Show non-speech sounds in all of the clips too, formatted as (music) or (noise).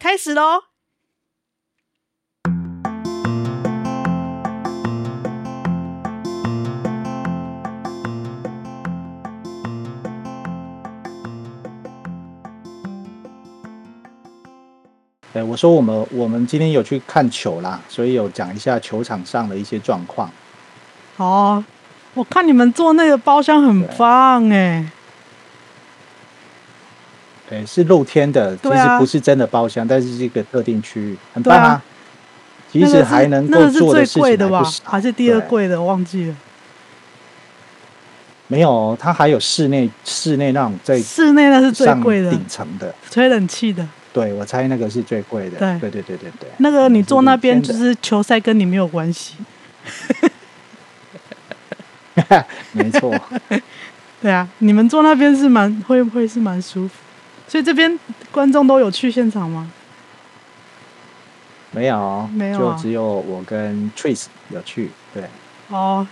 开始喽！哎，我说我们我们今天有去看球啦，所以有讲一下球场上的一些状况。哦，我看你们做那个包厢很棒哎。对，是露天的，其实不是真的包厢，啊、但是是一个特定区域，很棒啊！其实还能够做的事情还不少，那个是最贵的吧？还是第二贵的？我忘记了。没有，它还有室内室内那种在室内那是最贵的，顶层的吹冷气的。对，我猜那个是最贵的。对对对对对对。那个你坐那边就是球赛跟你没有关系。(laughs) 没错。(laughs) 对啊，你们坐那边是蛮会会是蛮舒服。所以这边观众都有去现场吗？没有，没有，就只有我跟 Trace 有去。对，哦，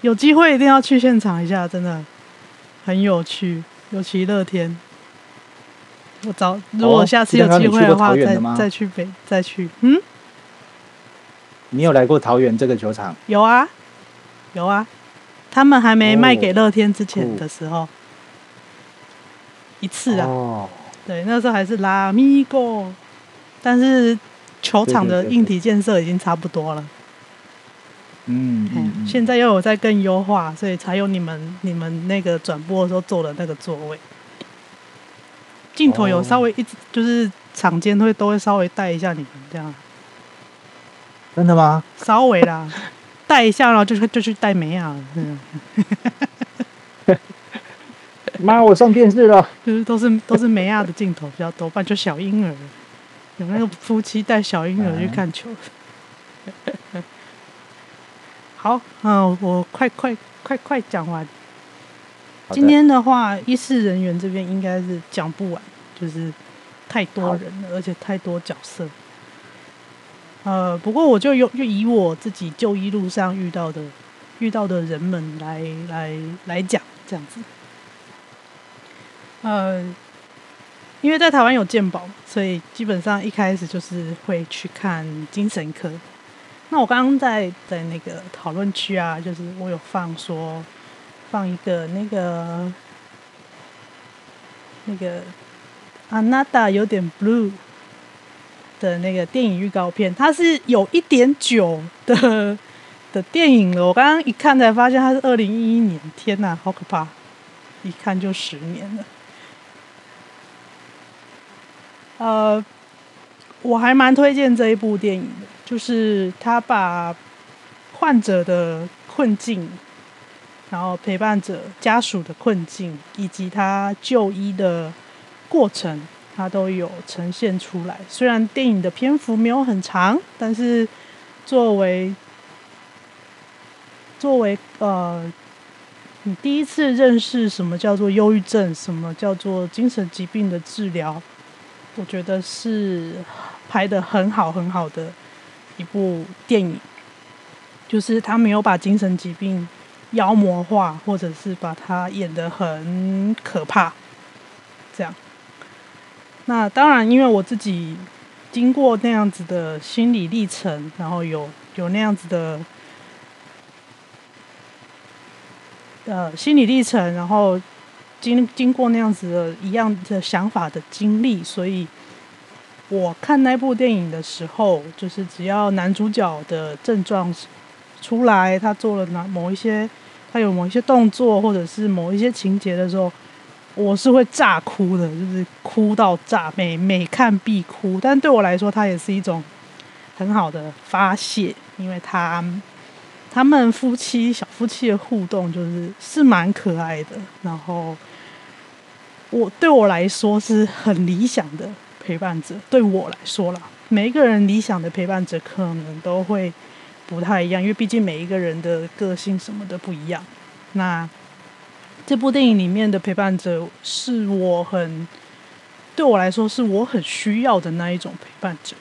有机会一定要去现场一下，真的很有趣，尤其乐天。我找，如果下次有机会的话，哦、再再去北，再去。嗯，你有来过桃园这个球场？有啊，有啊，他们还没卖给乐天之前的时候。哦一次啊，哦、对，那时候还是拉米哥，但是球场的硬体建设已经差不多了。嗯，嗯，嗯，现在又有在更优化，所以才有你们你们那个转播的时候坐的那个座位，镜头有稍微一直就是场间会都会稍微带一下你们这样。真的吗？稍微啦，带一下然后就就去带美亚了。妈，我上电视了。就是都是都是梅亚的镜头比较多，不然就小婴儿，有那个夫妻带小婴儿去看球。嗯、好，嗯，我快快快快讲完。今天的话，医事人员这边应该是讲不完，就是太多人了，而且太多角色。呃，不过我就用就以我自己就医路上遇到的遇到的人们来来来讲，这样子。呃，因为在台湾有健保，所以基本上一开始就是会去看精神科。那我刚刚在在那个讨论区啊，就是我有放说放一个那个那个あなた有点 blue 的那个电影预告片，它是有一点久的的电影了。我刚刚一看才发现它是二零一一年，天哪，好可怕！一看就十年了。 呃，我还蛮推荐这一部电影的，就是他把患者的困境，然后陪伴者家属的困境，以及他就医的过程，他都有呈现出来。虽然电影的篇幅没有很长，但是作为作为呃，你第一次认识什么叫做忧郁症，什么叫做精神疾病的治疗。我觉得是拍得很好很好的一部电影，就是他没有把精神疾病妖魔化，或者是把它演得很可怕，这样。那当然，因为我自己经过那样子的心理历程，然后有有那样子的呃心理历程，然后经经过那样子的一样的想法的经历，所以。我看那部电影的时候，就是只要男主角的症状出来，他做了哪某一些，他有某一些动作，或者是某一些情节的时候，我是会炸哭的，就是哭到炸，每每看必哭。但对我来说，它也是一种很好的发泄，因为他他们夫妻小夫妻的互动就是是蛮可爱的，然后我对我来说是很理想的。陪伴者对我来说啦，每一个人理想的陪伴者可能都会不太一样，因为毕竟每一个人的个性什么的不一样。那这部电影里面的陪伴者是我很，对我来说是我很需要的那一种陪伴者，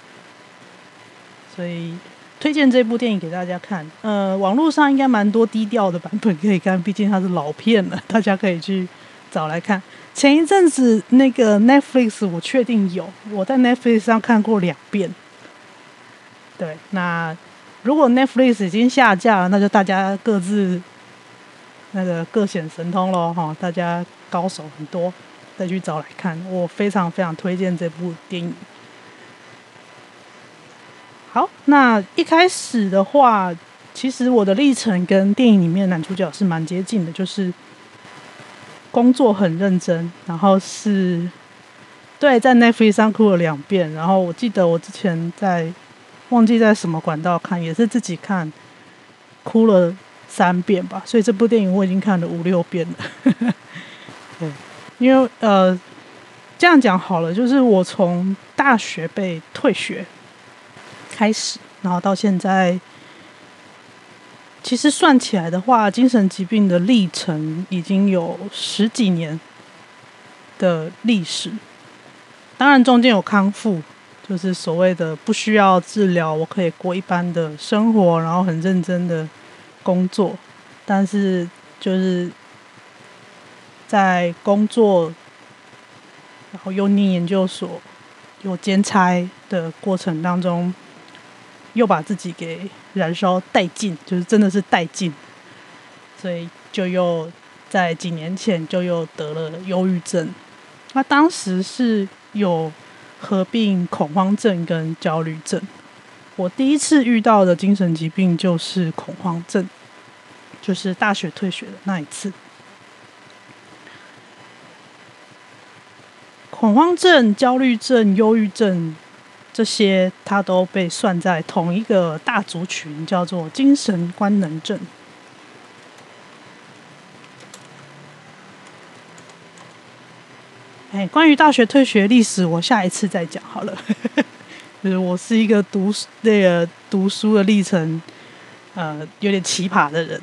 所以推荐这部电影给大家看。呃，网络上应该蛮多低调的版本可以看，毕竟它是老片了，大家可以去找来看。前一阵子那个 Netflix 我确定有，我在 Netflix 上看过两遍。对，那如果 Netflix 已经下架了，那就大家各自那个各显神通喽哈！大家高手很多，再去找来看。我非常非常推荐这部电影。好，那一开始的话，其实我的历程跟电影里面男主角是蛮接近的，就是。工作很认真，然后是，对，在 Netflix 上哭了两遍。然后我记得我之前在忘记在什么管道看，也是自己看，哭了三遍吧。所以这部电影我已经看了五六遍了。(laughs) 对，因为呃，这样讲好了，就是我从大学被退学开始，然后到现在。其实算起来的话，精神疾病的历程已经有十几年的历史。当然，中间有康复，就是所谓的不需要治疗，我可以过一般的生活，然后很认真的工作。但是，就是在工作，然后又念研究所，有兼差的过程当中。又把自己给燃烧殆尽，就是真的是殆尽，所以就又在几年前就又得了忧郁症。那当时是有合并恐慌症跟焦虑症。我第一次遇到的精神疾病就是恐慌症，就是大学退学的那一次。恐慌症、焦虑症、忧郁症。这些它都被算在同一个大族群，叫做精神官能症。哎，关于大学退学历史，我下一次再讲好了。(laughs) 就是我是一个读那个读书的历程，呃，有点奇葩的人。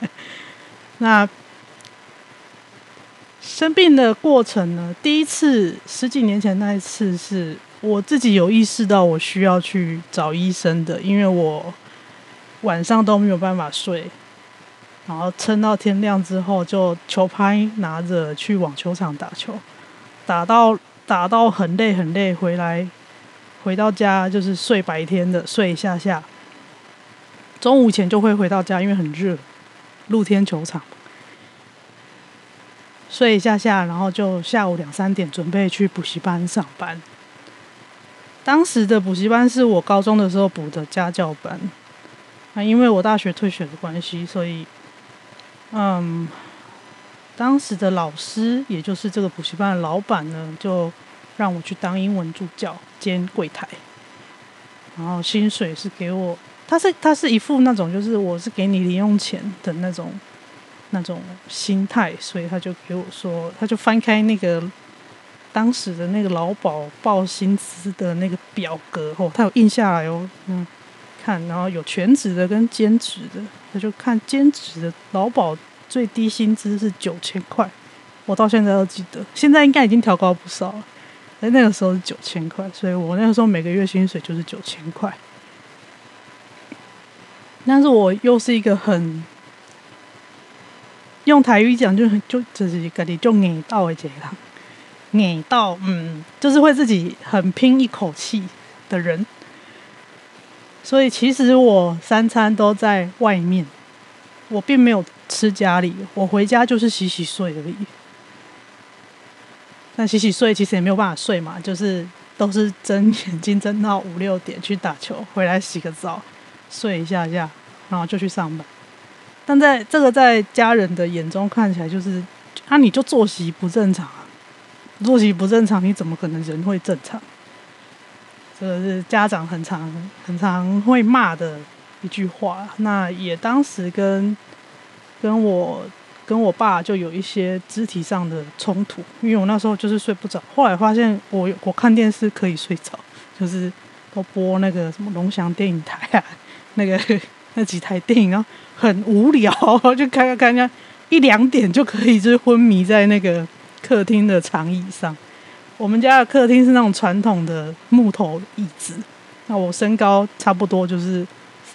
(laughs) 那生病的过程呢？第一次十几年前那一次是。我自己有意识到我需要去找医生的，因为我晚上都没有办法睡，然后撑到天亮之后就球拍拿着去网球场打球，打到打到很累很累，回来回到家就是睡白天的睡一下下，中午前就会回到家，因为很热，露天球场睡一下下，然后就下午两三点准备去补习班上班。当时的补习班是我高中的时候补的家教班，啊，因为我大学退学的关系，所以，嗯，当时的老师，也就是这个补习班的老板呢，就让我去当英文助教兼柜台，然后薪水是给我，他是他是一副那种就是我是给你零用钱的那种那种心态，所以他就给我说，他就翻开那个。当时的那个劳保报薪资的那个表格哦，他有印下来哦，嗯，看，然后有全职的跟兼职的，他就看兼职的劳保最低薪资是九千块，我到现在都记得，现在应该已经调高不少了，但那个时候是九千块，所以我那个时候每个月薪水就是九千块，但是我又是一个很用台语讲就很就就是一个你就硬到的这样，你到嗯，就是会自己很拼一口气的人。所以其实我三餐都在外面，我并没有吃家里，我回家就是洗洗睡而已。但洗洗睡其实也没有办法睡嘛，就是都是睁眼睛睁到五六点去打球，回来洗个澡，睡一下下，然后就去上班。但在这个在家人的眼中看起来，就是啊，你就作息不正常啊，作息不正常，你怎么可能人会正常？这个是家长很常很常会骂的一句话。那也当时跟跟我跟我爸就有一些肢体上的冲突，因为我那时候就是睡不着。后来发现我我看电视可以睡着，就是都播那个什么龙翔电影台啊，那个 (laughs) 那几台电影，然后很无聊，(laughs) 就看看看看一两点就可以就是昏迷在那个客厅的长椅上。我们家的客厅是那种传统的木头椅子，那我身高差不多就是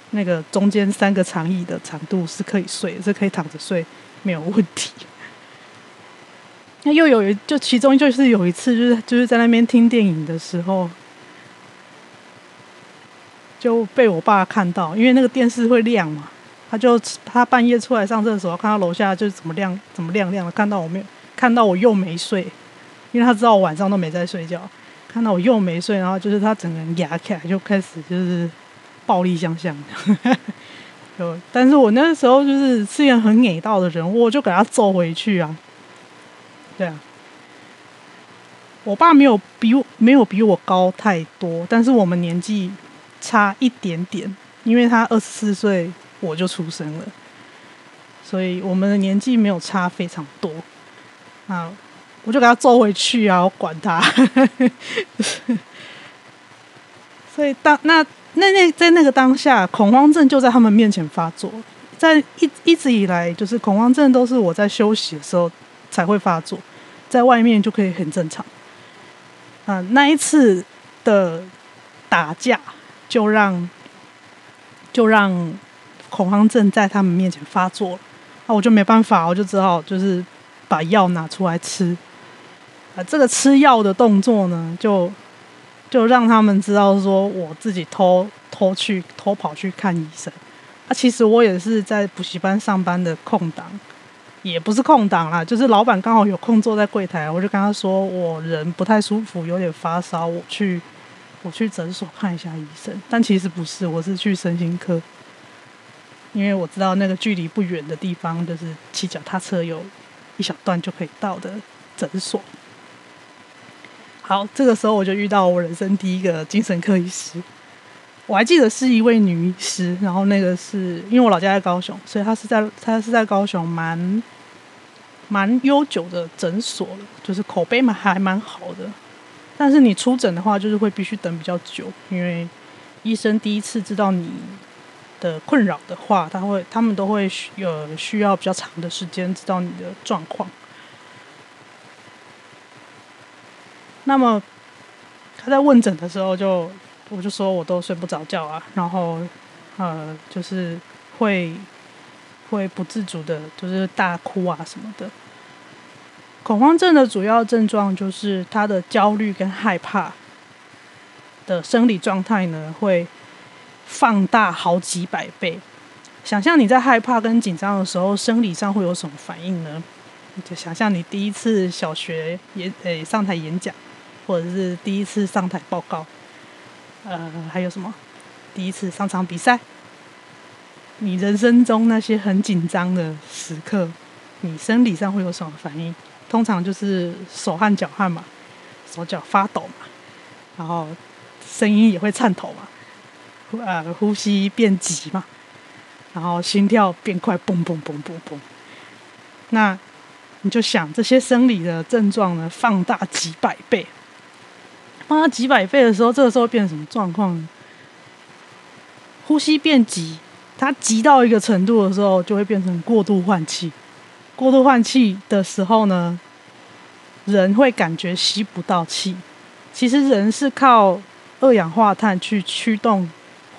那个中间三个长椅的长度是可以睡，是可以躺着睡，没有问题。那又有一就其中就是有一次就是就是在那边听电影的时候，就被我爸看到，因为那个电视会亮嘛，他就他半夜出来上厕所，看到楼下就是怎么亮怎么亮亮的，看到我没有看到我又没睡。因为他知道我晚上都没在睡觉，看到我又没睡，然后就是他整个人压起来，就开始就是暴力相向。(laughs) 就，但是我那时候就是是一个很矮道的人，我就给他揍回去啊。对啊，我爸没有比我没有比我高太多，但是我们年纪差一点点，因为他二十四岁我就出生了，所以我们的年纪没有差非常多啊。我就给他揍回去啊！我管他。(laughs) 所以当那那那在那个当下，恐慌症就在他们面前发作。在一一直以来，就是恐慌症都是我在休息的时候才会发作，在外面就可以很正常。啊，那一次的打架就让就让恐慌症在他们面前发作了。那我就没办法，我就只好就是把药拿出来吃。啊，这个吃药的动作呢，就就让他们知道说，我自己偷偷去偷跑去看医生。啊，其实我也是在补习班上班的空档，也不是空档啦，就是老板刚好有空坐在柜台，我就跟他说，我人不太舒服，有点发烧，我去我去诊所看一下医生。但其实不是，我是去身心科，因为我知道那个距离不远的地方，就是骑脚踏车有一小段就可以到的诊所。好，这个时候我就遇到我人生第一个精神科医师，我还记得是一位女医师，然后那个是因为我老家在高雄，所以她是在她是在高雄蛮蛮悠久的诊所了，就是口碑嘛还蛮好的，但是你出诊的话，就是会必须等比较久，因为医生第一次知道你的困扰的话，他会他们都会有需要比较长的时间知道你的状况。那么他在问诊的时候就，就我就说我都睡不着觉啊，然后呃，就是会会不自主的，就是大哭啊什么的。恐慌症的主要症状就是他的焦虑跟害怕的生理状态呢，会放大好几百倍。想象你在害怕跟紧张的时候，生理上会有什么反应呢？就想象你第一次小学演诶上台演讲。或者是第一次上台报告，呃，还有什么？第一次上场比赛，你人生中那些很紧张的时刻，你生理上会有什么反应？通常就是手汗脚汗嘛，手脚发抖嘛，然后声音也会颤抖嘛，呃，呼吸变急嘛，然后心跳变快，嘣嘣嘣嘣嘣。那你就想这些生理的症状呢，放大几百倍。放大几百倍的时候，这个时候变成什么状况呢？呼吸变急，它急到一个程度的时候，就会变成过度换气。过度换气的时候呢，人会感觉吸不到气。其实人是靠二氧化碳去驱动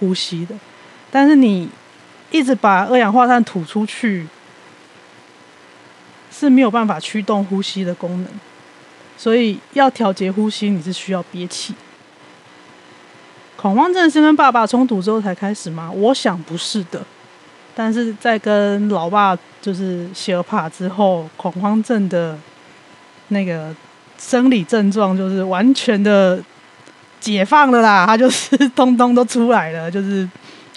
呼吸的，但是你一直把二氧化碳吐出去，是没有办法驱动呼吸的功能，所以要调节呼吸，你是需要憋气。恐慌症是跟爸爸冲突之后才开始吗？我想不是的，但是在跟老爸就是谢尔帕之后，恐慌症的那个生理症状就是完全的解放了啦，他就是通通都出来了，就是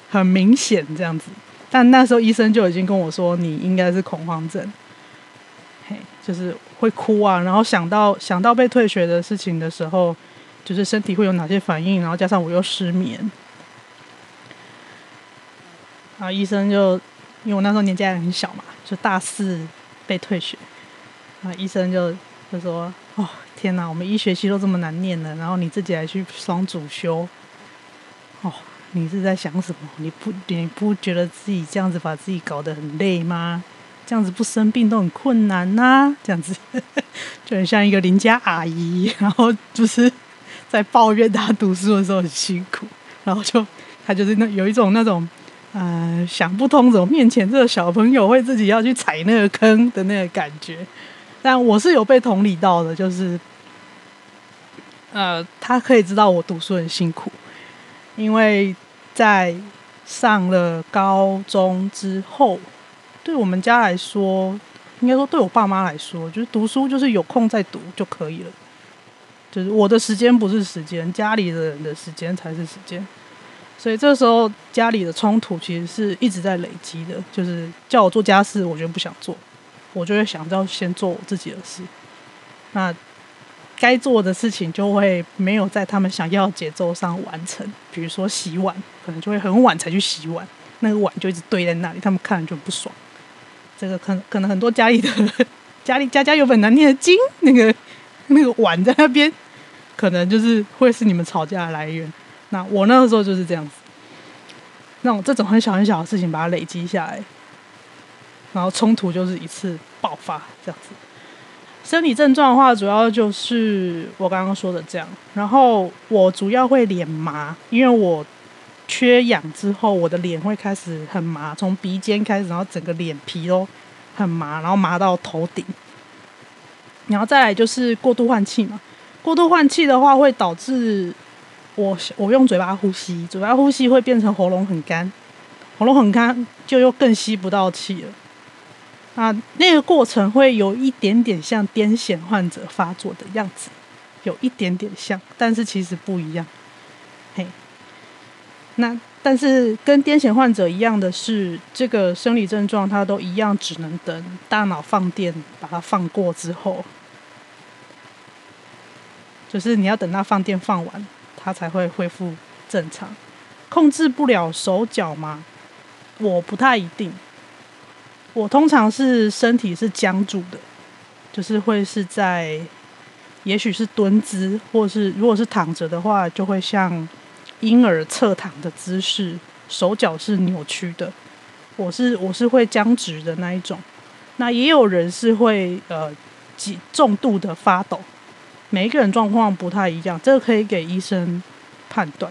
很明显这样子。但那时候医生就已经跟我说，你应该是恐慌症，嘿，就是会哭啊，然后想到想到被退学的事情的时候。就是身体会有哪些反应，然后加上我又失眠，啊，医生就因为我那时候年纪还很小嘛，就大四被退学，啊，医生就就说：“哦，天哪，我们医学系都这么难念了，然后你自己还去双主修，哦，你是在想什么？你不你不觉得自己这样子把自己搞得很累吗？这样子不生病都很困难呐，这样子 (laughs) 就很像一个邻家阿姨，然后就是。”在抱怨他读书的时候很辛苦，然后就他就是那有一种那种呃想不通，怎么面前这个小朋友会自己要去踩那个坑的那个感觉。但我是有被同理到的，就是呃他可以知道我读书很辛苦，因为在上了高中之后，对我们家来说，应该说对我爸妈来说，就是读书就是有空再读就可以了。就是我的时间不是时间，家里的人的时间才是时间，所以这时候家里的冲突其实是一直在累积的。就是叫我做家事，我觉得不想做，我就会想要先做我自己的事。那该做的事情就会没有在他们想要的节奏上完成。比如说洗碗，可能就会很晚才去洗碗，那个碗就一直堆在那里，他们看了就不爽。这个可可能很多家里的家里家家有本难念的经，那个那个碗在那边。可能就是会是你们吵架的来源。那我那个时候就是这样子，那种这种很小很小的事情把它累积下来，然后冲突就是一次爆发这样子。生理症状的话，主要就是我刚刚说的这样。然后我主要会脸麻，因为我缺氧之后，我的脸会开始很麻，从鼻尖开始，然后整个脸皮都很麻，然后麻到头顶。然后再来就是过度换气嘛。过度换气的话，会导致我我用嘴巴呼吸，嘴巴呼吸会变成喉咙很干，喉咙很干就又更吸不到气了。啊，那个过程会有一点点像癫痫患者发作的样子，有一点点像，但是其实不一样。嘿，那但是跟癫痫患者一样的是，这个生理症状它都一样，只能等大脑放电把它放过之后。就是你要等它放电放完，它才会恢复正常。控制不了手脚吗？我不太一定。我通常是身体是僵住的，就是会是在，也许是蹲姿，或是如果是躺着的话，就会像婴儿侧躺的姿势，手脚是扭曲的。我是我是会僵直的那一种。那也有人是会呃，极重度的发抖。每一个人状况不太一样，这个可以给医生判断。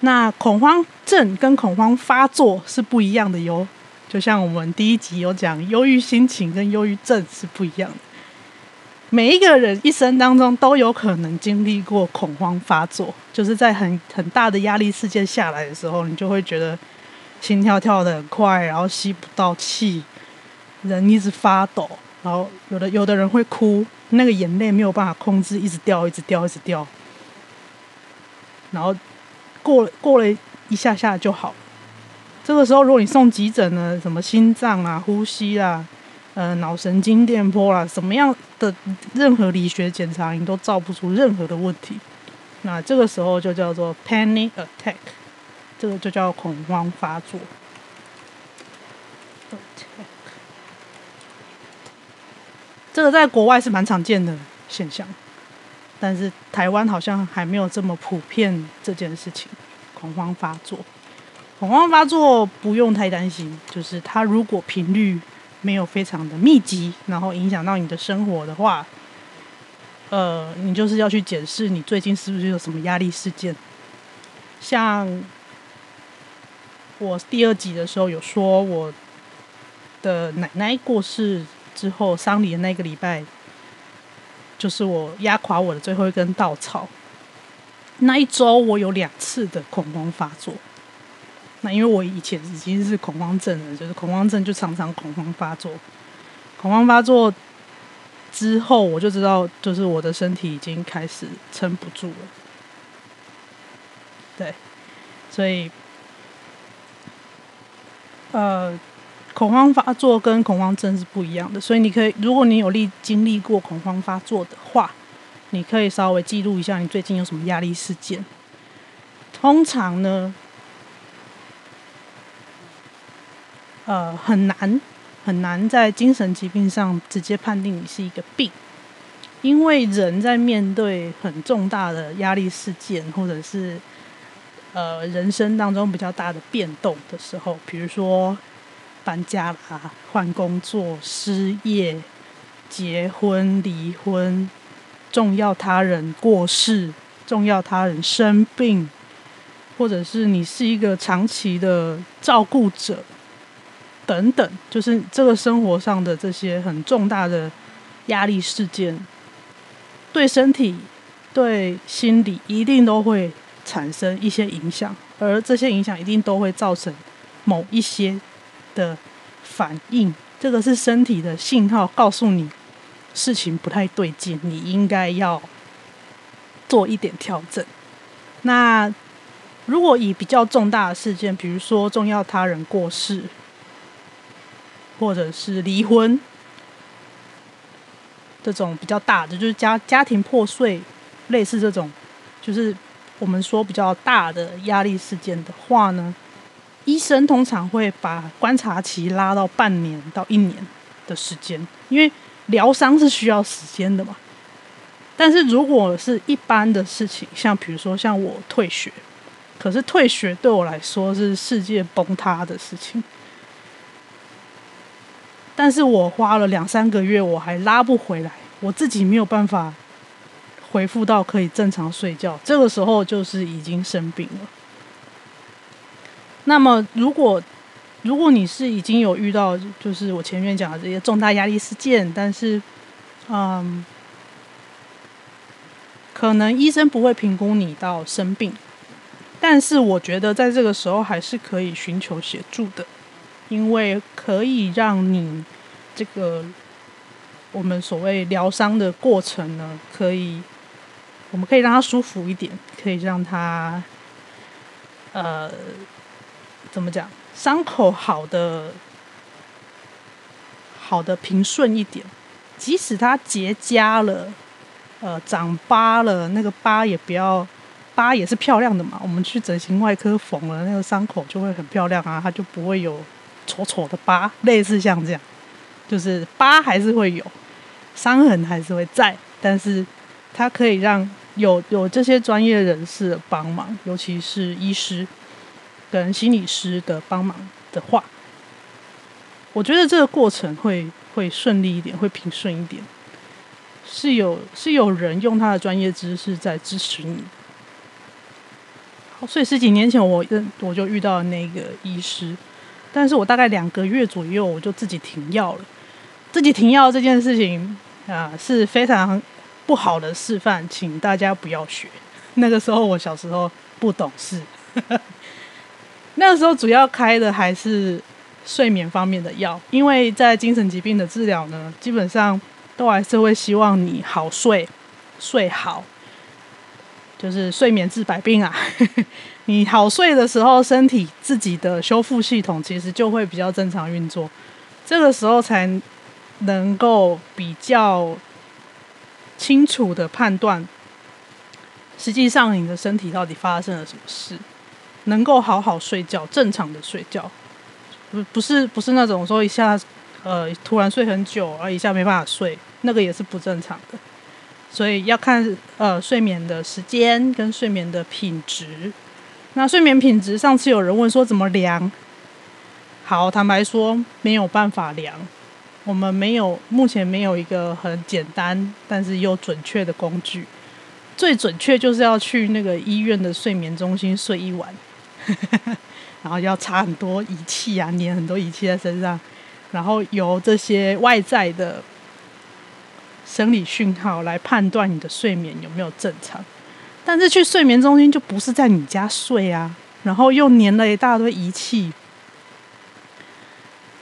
那恐慌症跟恐慌发作是不一样的哟，就像我们第一集有讲，忧郁心情跟忧郁症是不一样的。每一个人一生当中都有可能经历过恐慌发作，就是在很很大的压力事件下来的时候，你就会觉得心跳跳得很快，然后吸不到气，人一直发抖，然后有的有的人会哭。那个眼泪没有办法控制，一直掉，一直掉，一直掉。然后过过了一下下就好。这个时候，如果你送急诊呢，什么心脏啊、呼吸啊、呃、脑神经电波啊，什么样的任何理学检查，你都照不出任何的问题。那这个时候就叫做 panic attack，这个就叫恐慌发作。这个在国外是蛮常见的现象，但是台湾好像还没有这么普遍这件事情。恐慌发作，恐慌发作不用太担心，就是它如果频率没有非常的密集，然后影响到你的生活的话，呃，你就是要去检视你最近是不是有什么压力事件，像我第二集的时候有说，我的奶奶过世之后，丧礼的那个礼拜，就是我压垮我的最后一根稻草。那一周我有两次的恐慌发作。那因为我以前已经是恐慌症了，就是恐慌症就常常恐慌发作。恐慌发作之后，我就知道，就是我的身体已经开始撑不住了。对，所以，呃，恐慌发作跟恐慌症是不一样的。所以你可以，如果你有历经历过恐慌发作的话，你可以稍微记录一下你最近有什么压力事件。通常呢，呃，很难很难在精神疾病上直接判定你是一个病，因为人在面对很重大的压力事件，或者是呃人生当中比较大的变动的时候，比如说搬家啦、换工作、失业、结婚、离婚、重要他人过世、重要他人生病，或者是你是一个长期的照顾者。等等，就是这个生活上的这些很重大的压力事件，对身体、对心理一定都会产生一些影响，而这些影响一定都会造成某一些的反应。这个是身体的信号，告诉你事情不太对劲，你应该要做一点调整。那如果以比较重大的事件，比如说重要他人过世，或者是离婚这种比较大的，就是家家庭破碎，类似这种，就是我们说比较大的压力事件的话呢，医生通常会把观察期拉到半年到一年的时间，因为疗伤是需要时间的嘛。但是如果是一般的事情，像比如说像我退学，可是退学对我来说是世界崩塌的事情。但是我花了两三个月，我还拉不回来，我自己没有办法回复到可以正常睡觉。这个时候就是已经生病了。那么，如果如果你是已经有遇到，就是我前面讲的这些重大压力事件，但是，嗯，可能医生不会评估你到生病，但是我觉得在这个时候还是可以寻求协助的。因为可以让你这个我们所谓疗伤的过程呢，可以我们可以让它舒服一点，可以让它呃怎么讲，伤口好的好的平顺一点，即使它结痂了，呃长疤了，那个疤也不要疤也是漂亮的嘛，我们去整形外科缝了那个伤口就会很漂亮啊，它就不会有。丑丑的疤，类似像这样，就是疤还是会有，伤痕还是会在，但是它可以让有有这些专业人士的帮忙，尤其是医师跟心理师的帮忙的话，我觉得这个过程会会顺利一点，会平顺一点，是有是有人用他的专业知识在支持你。所以十几年前我认我就遇到那个医师。但是我大概两个月左右，我就自己停药了。自己停药这件事情啊，是非常不好的示范，请大家不要学。那个时候我小时候不懂事，(laughs) 那个时候主要开的还是睡眠方面的药，因为在精神疾病的治疗呢，基本上都还是会希望你好睡，睡好。就是睡眠治百病啊！你好睡的时候，身体自己的修复系统其实就会比较正常运作，这个时候才能够比较清楚的判断，实际上你的身体到底发生了什么事，能够好好睡觉，正常的睡觉，不不是不是那种说一下呃突然睡很久，而一下没办法睡，那个也是不正常的。所以要看呃睡眠的时间跟睡眠的品质。那睡眠品质，上次有人问说怎么量？好，坦白说没有办法量，我们没有目前没有一个很简单但是又准确的工具。最准确就是要去那个医院的睡眠中心睡一晚，(laughs) 然后要插很多仪器啊，粘很多仪器在身上，然后由这些外在的生理讯号来判断你的睡眠有没有正常。但是去睡眠中心就不是在你家睡啊，然后又粘了一大堆仪器。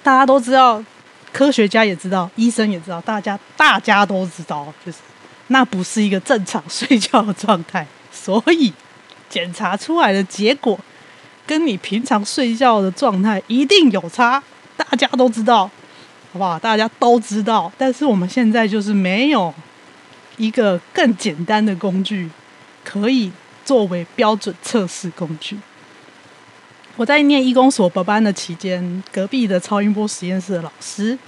大家都知道，科学家也知道，医生也知道，大家大家都知道，就是那不是一个正常睡觉的状态，(laughs) 所以检查出来的结果跟你平常睡觉的状态一定有差，大家都知道，好不好？大家都知道，但是我们现在就是没有一个更简单的工具可以作为标准测试工具。我在念医工所博班的期间，隔壁的超音波实验室的老师，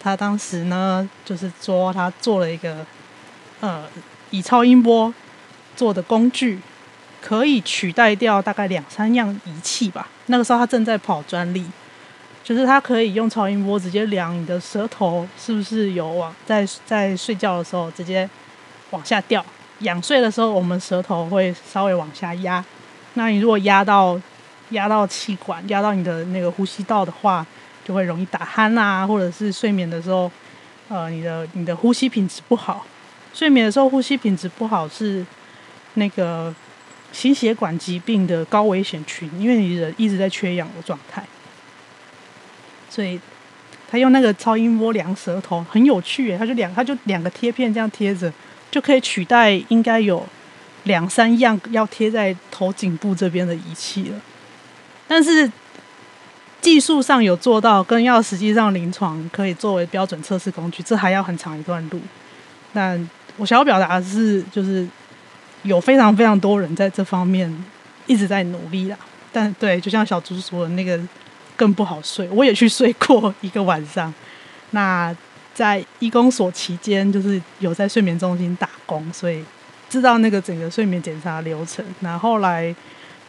他当时呢，就是说他做了一个，呃，以超音波做的工具，可以取代掉大概两三样仪器吧。那个时候他正在跑专利，就是他可以用超音波直接量你的舌头是不是有往在在睡觉的时候直接往下掉，仰睡的时候我们舌头会稍微往下压，那你如果压到。压到气管，压到你的那个呼吸道的话，就会容易打鼾啊，或者是睡眠的时候，呃，你的你的呼吸品质不好。睡眠的时候呼吸品质不好是那个心血管疾病的高危险群，因为你人一直在缺氧的状态。所以他用那个超音波量舌头很有趣，他就两他就两个贴片这样贴着，就可以取代应该有两三样要贴在头颈部这边的仪器了。但是技术上有做到，跟要实际上临床可以作为标准测试工具，这还要很长一段路。但我想要表达的是，就是有非常非常多人在这方面一直在努力啦。但对，就像小猪说的那个更不好睡，我也去睡过一个晚上。那在医工所期间，就是有在睡眠中心打工，所以知道那个整个睡眠检查流程。那后来。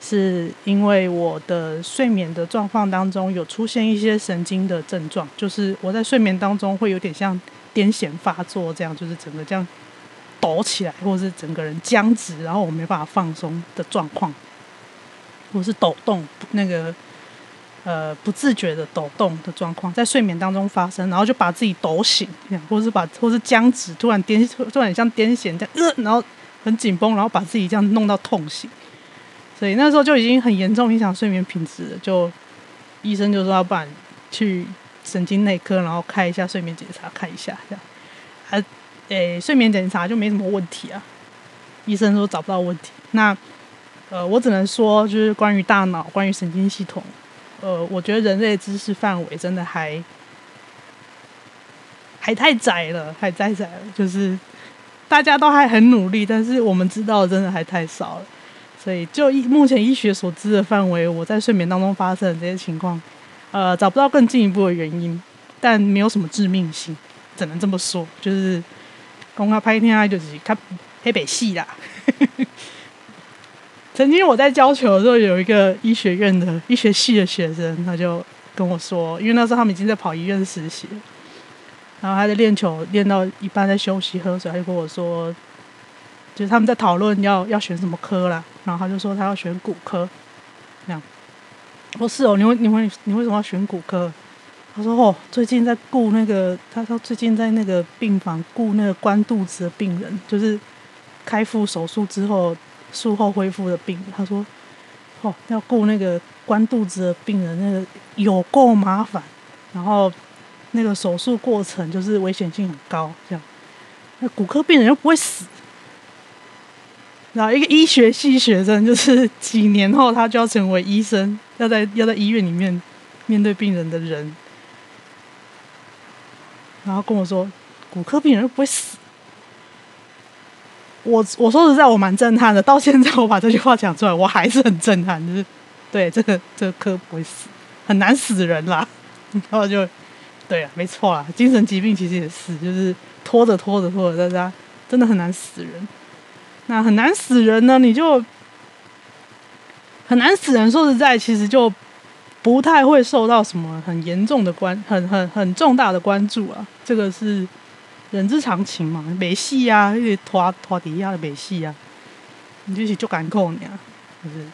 是因为我的睡眠的状况当中有出现一些神经的症状，就是我在睡眠当中会有点像癫痫发作这样，就是整个这样抖起来，或者是整个人僵直，然后我没办法放松的状况，或是抖动那个呃不自觉的抖动的状况，在睡眠当中发生，然后就把自己抖醒，这样，或是把或是僵直，突然癫，突然像癫痫这样，呃，然后很紧绷，然后把自己这样弄到痛醒。所以那时候就已经很严重影响睡眠品质了，就医生就说要不然去神经内科，然后开一下睡眠检查，看一下这样。啊，诶，睡眠检查就没什么问题啊，医生说找不到问题。那呃，我只能说就是关于大脑、关于神经系统，呃，我觉得人类知识范围真的还还太窄了，还太窄了。就是大家都还很努力，但是我们知道真的还太少了。所以，就医目前医学所知的范围，我在睡眠当中发生的这些情况，呃，找不到更进一步的原因，但没有什么致命性，只能这么说。就是公开拍片，就是看黑北戏啦。曾经我在教球的时候，有一个医学院的医学系的学生，他就跟我说，因为那时候他们已经在跑医院实习，然后他在练球练到一半在休息喝水，他就跟我说。就是他们在讨论要要选什么科啦，然后他就说他要选骨科，这样。我说是哦，你为你为你为什么要选骨科？他说哦，最近在顾那个，他说最近在那个病房顾那个关肚子的病人，就是开腹手术之后术后恢复的病。他说哦，要顾那个关肚子的病人，那个有够麻烦，然后那个手术过程就是危险性很高，这样。那骨科病人又不会死。然后一个医学系学生，就是几年后他就要成为医生，要在要在医院里面面对病人的人，然后跟我说，骨科病人不会死。我我说实在，我蛮震撼的。到现在我把这句话讲出来，我还是很震撼。就是对这个这个科不会死，很难死人啦。(laughs) 然后就对啊，没错啦，精神疾病其实也是，就是拖着拖着拖着，大家真的很难死人。那很难死人呢，你就很难死人。说实在，其实就不太会受到什么很严重的关、很很很重大的关注啊。这个是人之常情嘛，没戏啊，一直拖拖底下的没戏啊，你就是就敢扣你啊，就是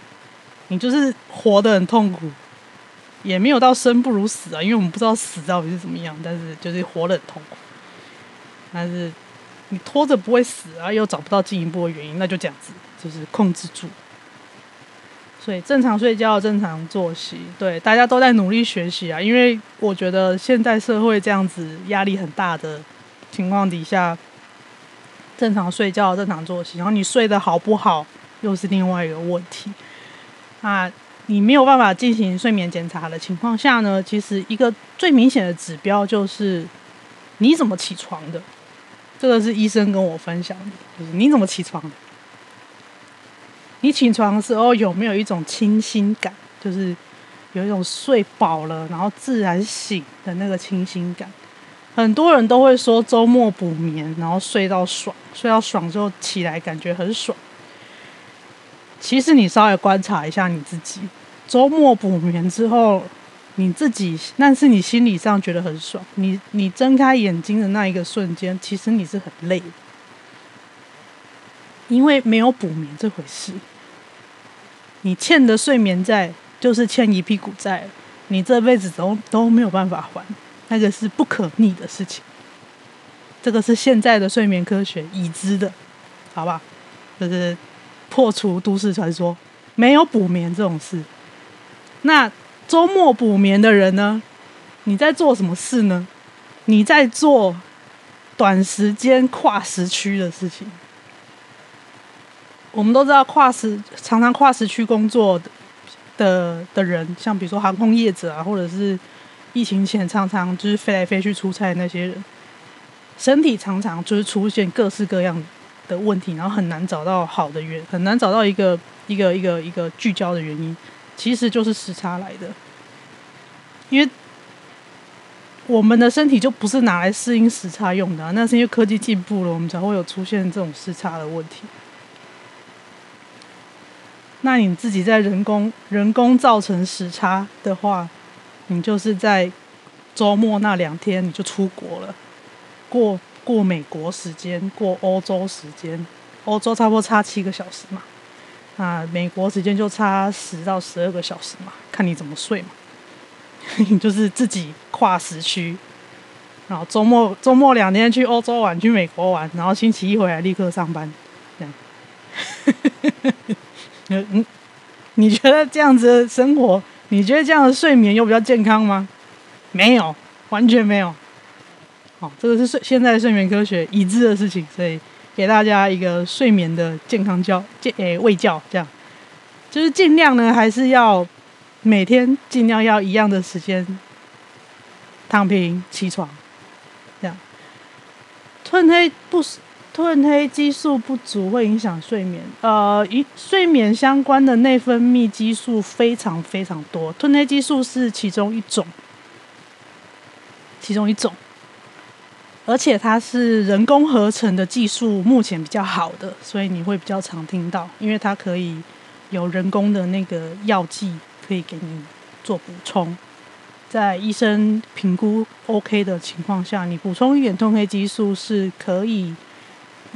你就是活得很痛苦，也没有到生不如死啊，因为我们不知道死到底是怎么样，但是就是活得很痛苦。但是你拖着不会死啊，又找不到进一步的原因，那就这样子，就是控制住。所以正常睡觉，正常作息，对，大家都在努力学习啊。因为我觉得现代社会这样子压力很大的情况底下，正常睡觉、正常作息，然后你睡得好不好，又是另外一个问题。啊，你没有办法进行睡眠检查的情况下呢，其实一个最明显的指标就是你怎么起床的。这个是医生跟我分享的，就是你怎么起床的。你起床的时候有没有一种清新感？就是有一种睡饱了，然后自然醒的那个清新感。很多人都会说周末补眠，然后睡到爽，睡到爽之后起来感觉很爽。其实你稍微观察一下你自己，周末补眠之后，你自己，那是你心理上觉得很爽。你你睁开眼睛的那一个瞬间，其实你是很累的，因为没有补眠这回事。你欠的睡眠债就是欠一屁股债，你这辈子都都没有办法还，那个是不可逆的事情。这个是现在的睡眠科学已知的，好吧？就是破除都市传说，没有补眠这种事。那周末补眠的人呢？你在做什么事呢？你在做短时间跨时区的事情。我们都知道，跨时常常跨时区工作的的的人，像比如说航空业者啊，或者是疫情前常常就是飞来飞去出差那些人，身体常常就是出现各式各样的问题，然后很难找到好的原，很难找到一个一个一个一个聚焦的原因，其实就是时差来的。因为我们的身体就不是拿来适应时差用的，那是因为科技进步了，我们才会有出现这种时差的问题。那你自己在人工人工造成时差的话，你就是在周末那两天你就出国了，过过美国时间，过欧洲时间，欧洲差不多差七个小时嘛，啊，美国时间就差十到十二个小时嘛，看你怎么睡嘛，(laughs) 你就是自己跨时区，然后周末周末两天去欧洲玩，去美国玩，然后星期一回来立刻上班，这样。(laughs) 嗯，(laughs) 你觉得这样子的生活，你觉得这样的睡眠又比较健康吗？没有，完全没有。好，这个是睡现在睡眠科学已知的事情，所以给大家一个睡眠的健康教健诶卫教，这样就是尽量呢，还是要每天尽量要一样的时间躺平起床，这样褪黑不是。褪黑激素不足会影响睡眠，呃，与睡眠相关的内分泌激素非常非常多，褪黑激素是其中一种，其中一种，而且它是人工合成的技术，目前比较好的，所以你会比较常听到，因为它可以有人工的那个药剂可以给你做补充，在医生评估 OK 的情况下，你补充一点褪黑激素是可以。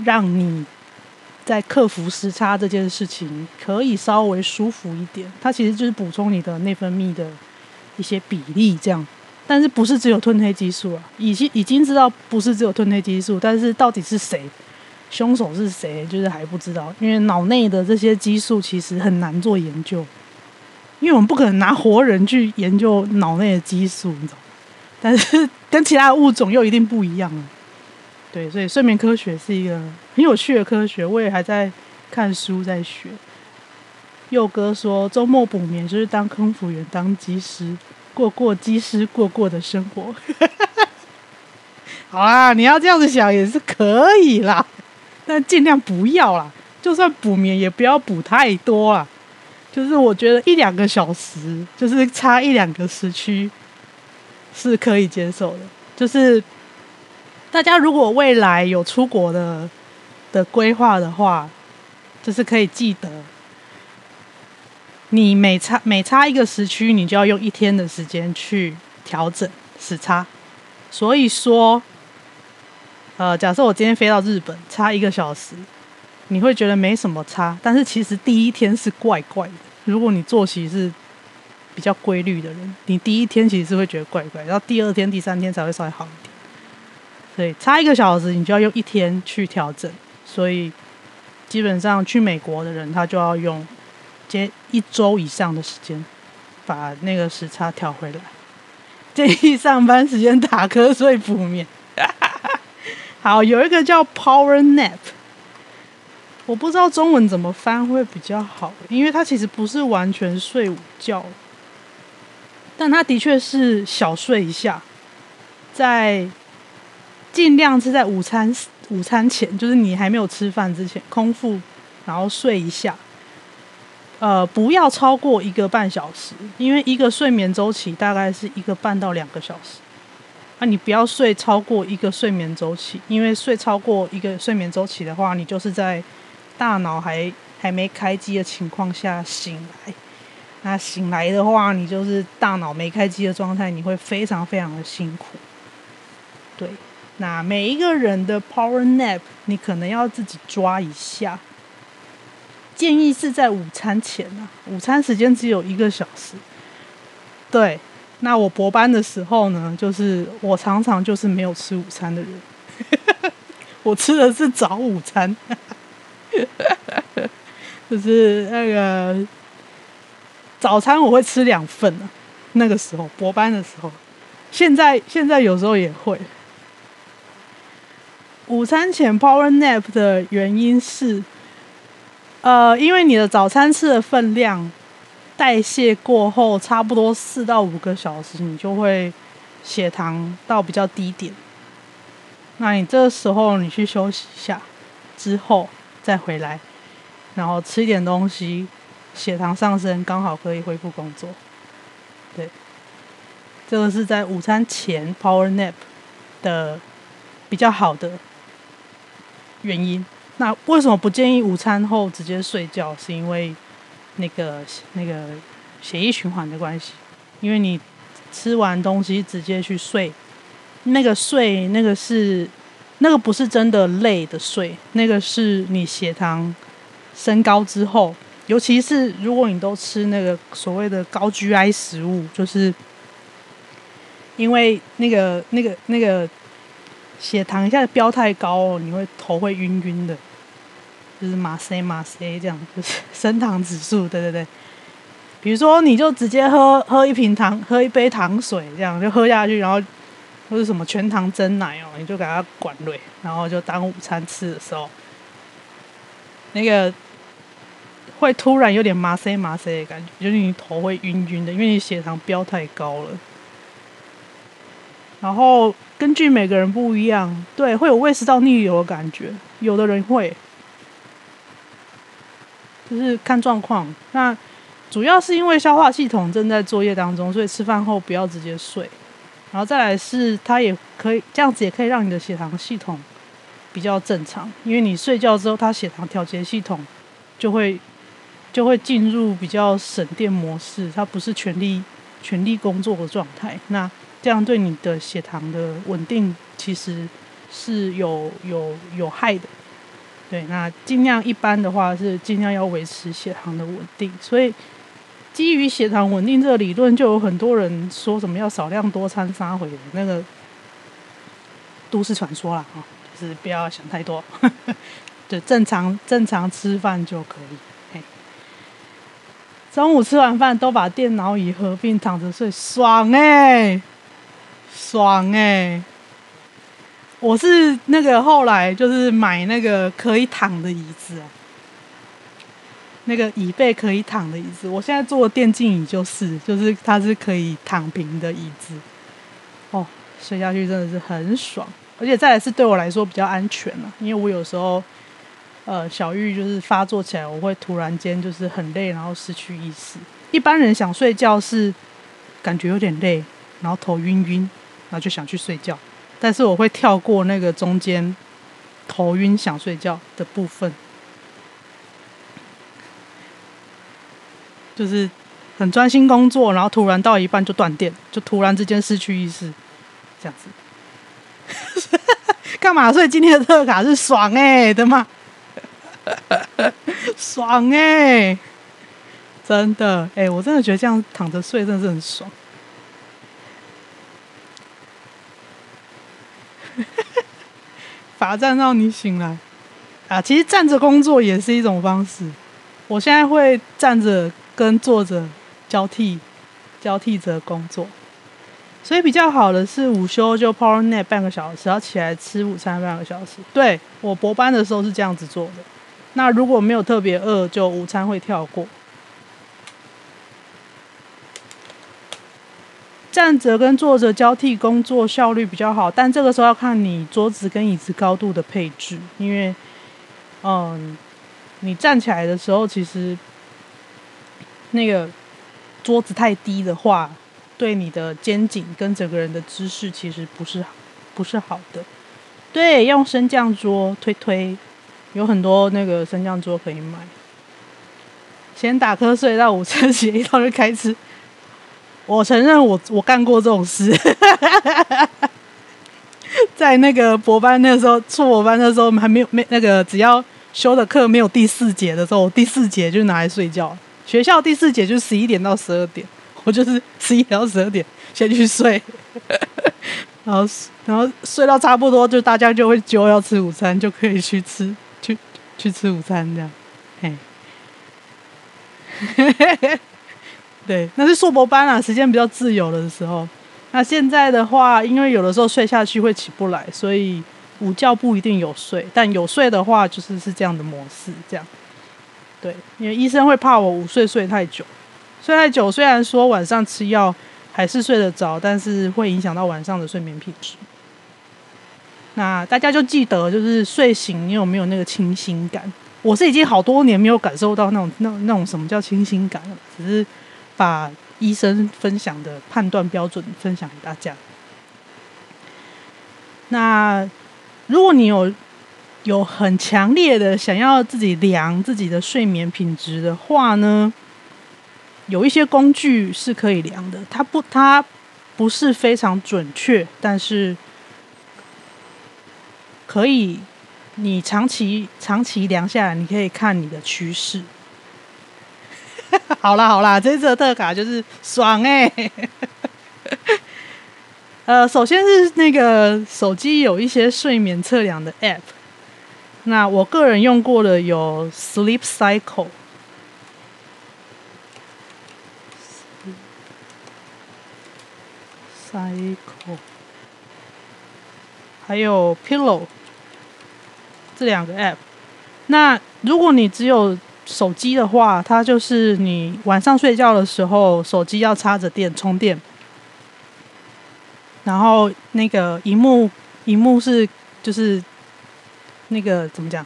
让你在克服时差这件事情可以稍微舒服一点，它其实就是补充你的内分泌的一些比例这样，但是不是只有褪黑激素啊？已经已经知道不是只有褪黑激素，但是到底是谁，凶手是谁，就是还不知道，因为脑内的这些激素其实很难做研究，因为我们不可能拿活人去研究脑内的激素，你知道，但是 (laughs) 跟其他的物种又一定不一样了。对，所以睡眠科学是一个很有趣的科学，我也还在看书在学。佑哥说，周末补眠就是当空服员、当机师，过过机师过过的生活。(laughs) 好啊，你要这样子想也是可以啦，但尽量不要啦。就算补眠，也不要补太多啊。就是我觉得一两个小时，就是差一两个时区，是可以接受的。就是。大家如果未来有出国的的规划的话，就是可以记得，你每差每差一个时区，你就要用一天的时间去调整时差。所以说，呃，假设我今天飞到日本，差一个小时，你会觉得没什么差，但是其实第一天是怪怪的，如果你作息是比较规律的人，你第一天其实是会觉得怪怪，然后第二天、第三天才会稍微好一点。对差一个小时，你就要用一天去调整。所以基本上去美国的人，他就要用接一周以上的时间，把那个时差调回来。建议上班时间打瞌睡补眠。(laughs) 好，有一个叫 Power Nap，我不知道中文怎么翻会比较好，因为它其实不是完全睡午觉，但它的确是小睡一下，在尽量是在午餐午餐前，就是你还没有吃饭之前，空腹然后睡一下，呃，不要超过一个半小时，因为一个睡眠周期大概是一个半到两个小时。那、啊、你不要睡超过一个睡眠周期，因为睡超过一个睡眠周期的话，你就是在大脑还还没开机的情况下醒来。那醒来的话，你就是大脑没开机的状态，你会非常非常的辛苦。那每一个人的 power nap，你可能要自己抓一下。建议是在午餐前啊，午餐时间只有一个小时。对。那我博班的时候呢，就是我常常就是没有吃午餐的人，(laughs) 我吃的是早午餐，(laughs) 就是那个早餐我会吃两份啊。那个时候博班的时候，现在现在有时候也会。午餐前 power nap 的原因是，呃，因为你的早餐吃的分量。代谢过后，差不多四到五个小时，你就会血糖到比较低点。那你这个时候你去休息一下，之后再回来，然后吃一点东西，血糖上升刚好可以恢复工作。对，这个是在午餐前 power nap 的比较好的原因。那为什么不建议午餐后直接睡觉？是因为那个那个血液循环的关系，因为你吃完东西直接去睡，那个睡那个是那个不是真的累的睡，那个是你血糖升高之后，尤其是如果你都吃那个所谓的高 GI 食物，就是因为那个那个那个血糖一下飙太高哦，你会头会晕晕的。就是马塞马塞这样，就是 (laughs) 升糖指数，对对对。比如说，你就直接喝喝一瓶糖，喝一杯糖水，这样就喝下去，然后或者什么全糖蒸奶哦，你就给它灌泪，然后就当午餐吃的时候，那个会突然有点麻塞麻塞的感觉，就是你头会晕晕的，因为你血糖飙太高了。然后根据每个人不一样，对，会有胃食道逆流的感觉，有的人会。就是看状况，那主要是因为消化系统正在作业当中，所以吃饭后不要直接睡。然后再来是，它也可以这样子，也可以让你的血糖系统比较正常，因为你睡觉之后，它血糖调节系统就会就会进入比较省电模式，它不是全力全力工作的状态。那这样对你的血糖的稳定其实是有有有害的。对，那尽量一般的话是尽量要维持血糖的稳定，所以基于血糖稳定这个理论，就有很多人说什么要少量多餐杀回那个都市传说啦，哈，就是不要想太多，(laughs) 就正常正常吃饭就可以。嘿，中午吃完饭都把电脑椅合并躺着睡，爽哎、爽哎、我是那个后来就是买那个可以躺的椅子啊，那个椅背可以躺的椅子。我现在坐电竞椅就是，就是它是可以躺平的椅子。哦，睡下去真的是很爽，而且再来是对我来说比较安全了，因为我有时候呃小玉就是发作起来，我会突然间就是很累，然后失去意识。一般人想睡觉是感觉有点累，然后头晕晕，然后就想去睡觉。但是我会跳过那个中间头晕想睡觉的部分，就是很专心工作，然后突然到一半就断电，就突然之间失去意识，这样子。(laughs) 干嘛？所以今天的特卡是爽哎的吗？(laughs) 爽哎！真的，哎、我真的觉得这样躺着睡真的是很爽。罚站让你醒来啊！其实站着工作也是一种方式。我现在会站着跟坐着交替交替着工作，所以比较好的是午休就 power nap 半个小时，要起来吃午餐半个小时。对，我博班的时候是这样子做的。那如果没有特别饿，就午餐会跳过。站着跟坐着交替工作效率比较好，但这个时候要看你桌子跟椅子高度的配置，因为，嗯，你站起来的时候，其实那个桌子太低的话，对你的肩颈跟整个人的姿势其实不是不是好的。对，用升降桌推推，有很多那个升降桌可以买。先打瞌睡到午餐时一到就开吃。我承认我，我干过这种事，(laughs) 在那个博班那时候，硕博班那时候还没有没那个，只要修的课没有第四节的时候，我第四节就拿来睡觉。学校第四节就十一点到十二点，我就是十一点到十二点先去睡，(laughs) 然后然后睡到差不多，就大家就会揪要吃午餐，就可以去吃去去吃午餐这样，嘿。(laughs) 对，那是硕博班啊，时间比较自由的时候。那现在的话，因为有的时候睡下去会起不来，所以午觉不一定有睡，但有睡的话，就是是这样的模式。这样，对，因为医生会怕我午睡睡太久，睡太久虽然说晚上吃药还是睡得着，但是会影响到晚上的睡眠品质。那大家就记得，就是睡醒你有没有那个清新感？我是已经好多年没有感受到那种那那种什么叫清新感了，只是。把医生分享的判断标准分享给大家。那如果你有有很强烈的想要自己量自己的睡眠品质的话呢，有一些工具是可以量的。它不，它不是非常准确，但是可以你长期长期量下来，你可以看你的趋势。(laughs) 好啦好啦，这次的特卡就是爽哎、(laughs) 呃，首先是那个手机有一些睡眠测量的 App，那我个人用过的有 Sleep Cycle，Cycle，还有 Pillow 这两个 App。那如果你只有手机的话，它就是你晚上睡觉的时候，手机要插着电充电，然后那个荧幕荧幕是就是那个怎么讲？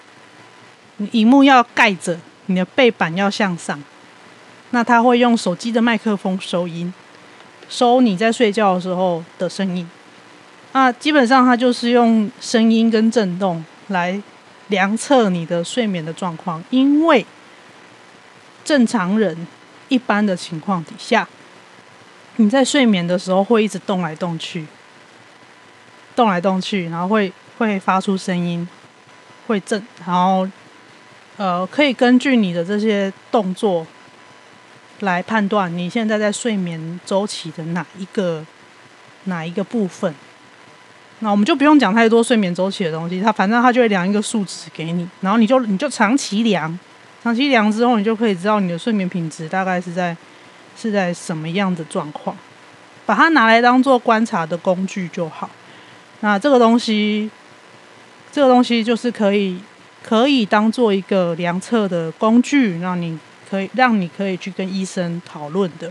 你荧幕要盖着，你的背板要向上，那它会用手机的麦克风收音，收你在睡觉的时候的声音。那基本上它就是用声音跟震动来量测你的睡眠的状况，因为。正常人一般的情况底下，你在睡眠的时候会一直动来动去，动来动去，然后会会发出声音，会震，然后呃，可以根据你的这些动作来判断你现在在睡眠周期的哪一个哪一个部分。那我们就不用讲太多睡眠周期的东西，它反正它就会量一个数值给你，然后你就你就长期量。长期量之后，你就可以知道你的睡眠品质大概是在是在什么样的状况，把它拿来当做观察的工具就好。那这个东西，这个东西就是可以可以当做一个量测的工具，让你可以让你可以去跟医生讨论的。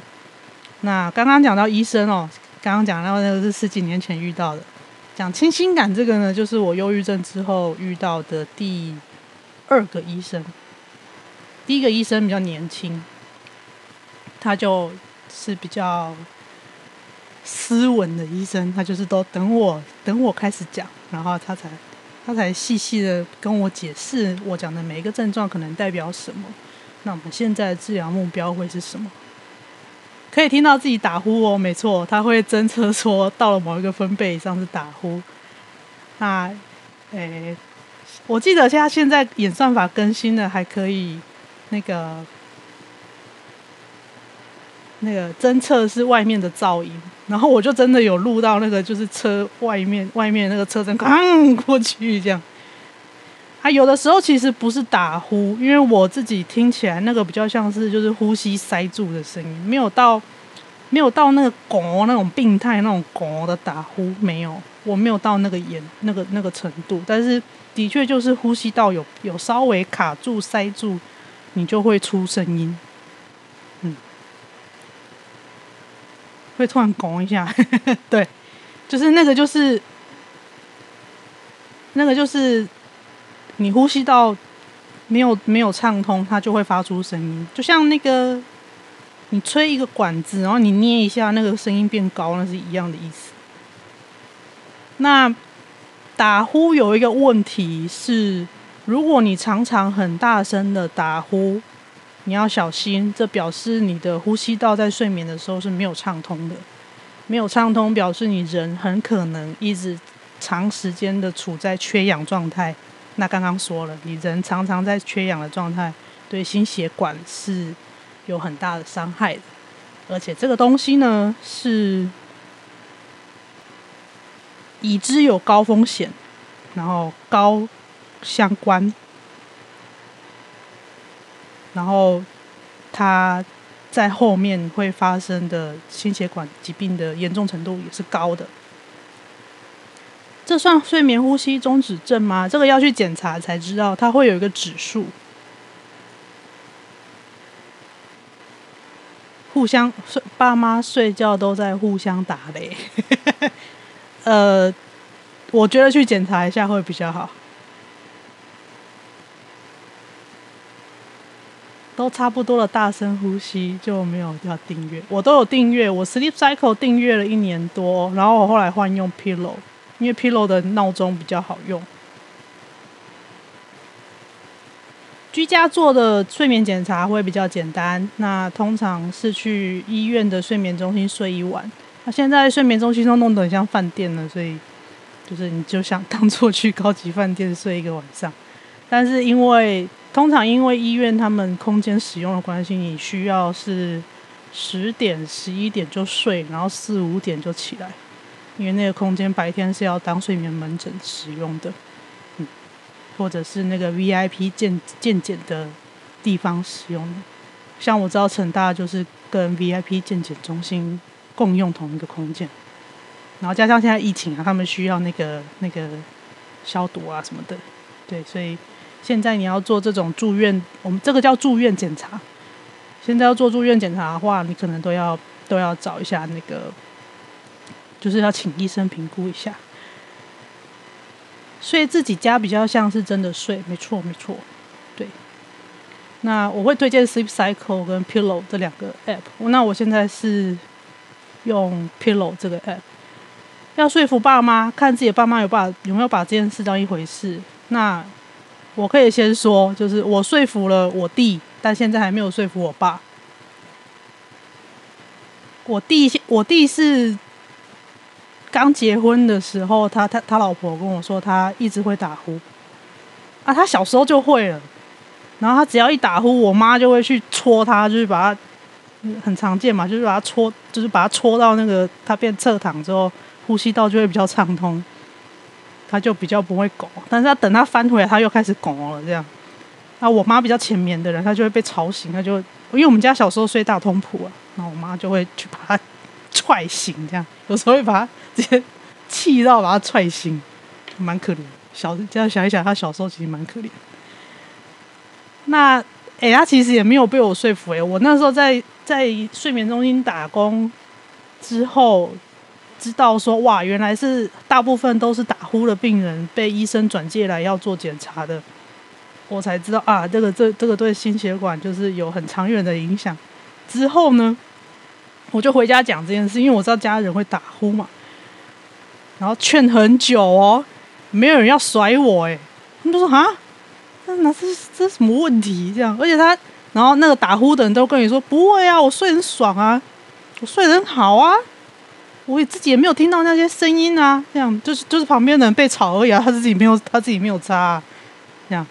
那刚刚讲到医生哦，刚刚讲到那个是十几年前遇到的，讲清新感这个呢，就是我忧郁症之后遇到的第二个医生。第一个医生比较年轻，他就是比较斯文的医生，他就是都等我等我开始讲，然后他才他才细细的跟我解释我讲的每一个症状可能代表什么。那我们现在的治疗目标会是什么？可以听到自己打呼哦，没错，他会侦测说到了某一个分贝以上是打呼。那诶，我记得现在现在演算法更新了，还可以。那个那个侦测是外面的噪音，然后我就真的有录到那个就是车外面外面那个车声咣过去这样。啊，有的时候其实不是打呼，因为我自己听起来那个比较像是就是呼吸塞住的声音，没有到没有到那个拱那种病态那种拱的打呼，没有，我没有到那个严那个那个程度，但是的确就是呼吸道有有稍微卡住塞住，你就会出声音，嗯，会突然拱一下，(laughs) 对，就是那个就是那个就是。你呼吸道没有没有畅通，它就会发出声音，就像那个你吹一个管子，然后你捏一下，那个声音变高，那是一样的意思。那打呼有一个问题是，如果你常常很大声的打呼，你要小心，这表示你的呼吸道在睡眠的时候是没有畅通的。没有畅通表示你人很可能一直长时间的处在缺氧状态。那刚刚说了，你人常常在缺氧的状态，对心血管是有很大的伤害的，而且这个东西呢是已知有高风险，然后高相关，然后他在后面会发生的心血管疾病的严重程度也是高的。这算睡眠呼吸中止症吗？这个要去检查才知道，它会有一个指数。互相睡，爸妈睡觉都在互相打雷。(laughs) 呃，我觉得去检查一下会比较好。都差不多了，大声呼吸就没有要订阅。我都有订阅，我 Sleep Cycle 订阅了一年多，然后我后来换用 Pillow。因为 Pillow 的闹钟比较好用，居家做的睡眠检查会比较简单。那通常是去医院的睡眠中心睡一晚。那现在睡眠中心都弄得很像饭店了，所以就是你就想当做去高级饭店睡一个晚上。但是因为通常因为医院他们空间使用的关系，你需要是十点十一点就睡，然后四五点就起来。因为那个空间白天是要当睡眠门诊使用的，嗯，或者是那个 VIP 健健检的地方使用的。像我知道成大就是跟 VIP 健检中心共用同一个空间，然后加上现在疫情啊，他们需要那个那个消毒啊什么的，对，所以现在你要做这种住院，我们这个叫住院检查。现在要做住院检查的话，你可能都要都要找一下那个。就是要请医生评估一下，睡自己家比较像是真的睡，没错没错，对。那我会推荐 Sleep Cycle 跟 Pillow 这两个 App。那我现在是用 Pillow 这个 App。要说服爸妈，看自己的爸妈有把有没有把这件事当一回事。那我可以先说，就是我说服了我弟，但现在还没有说服我爸。我弟，我弟是。刚结婚的时候，他他他老婆跟我说，他一直会打呼啊，他小时候就会了。然后他只要一打呼，我妈就会去戳他，就是把他很常见嘛，就是把他戳，就是把他戳到那个他变侧躺之后，呼吸道就会比较畅通，他就比较不会拱。但是他等他翻回来，他又开始拱了，这样。啊，我妈比较浅眠的人，她就会被吵醒，她就因为我们家小时候睡大通铺啊，然后我妈就会去把他踹醒，这样有时候会把他。直接气到把他踹醒，蛮可怜。小这样想一想，他小时候其实蛮可怜。那哎、欸，他其实也没有被我说服哎。我那时候在在睡眠中心打工之后，知道说哇，原来是大部分都是打呼的病人被医生转介来要做检查的。我才知道啊，这个这这个对心血管就是有很长远的影响。之后呢，我就回家讲这件事，因为我知道家人会打呼嘛。然后劝很久哦，没有人要甩我哎，他们都说啊，那那这这什么问题？这样，而且他，然后那个打呼的人都跟你说不会啊，我睡很爽啊，我睡得很好啊，我也自己也没有听到那些声音啊，这样就是就是旁边的人被吵而已啊，他自己没有他自己没有扎啊，这样，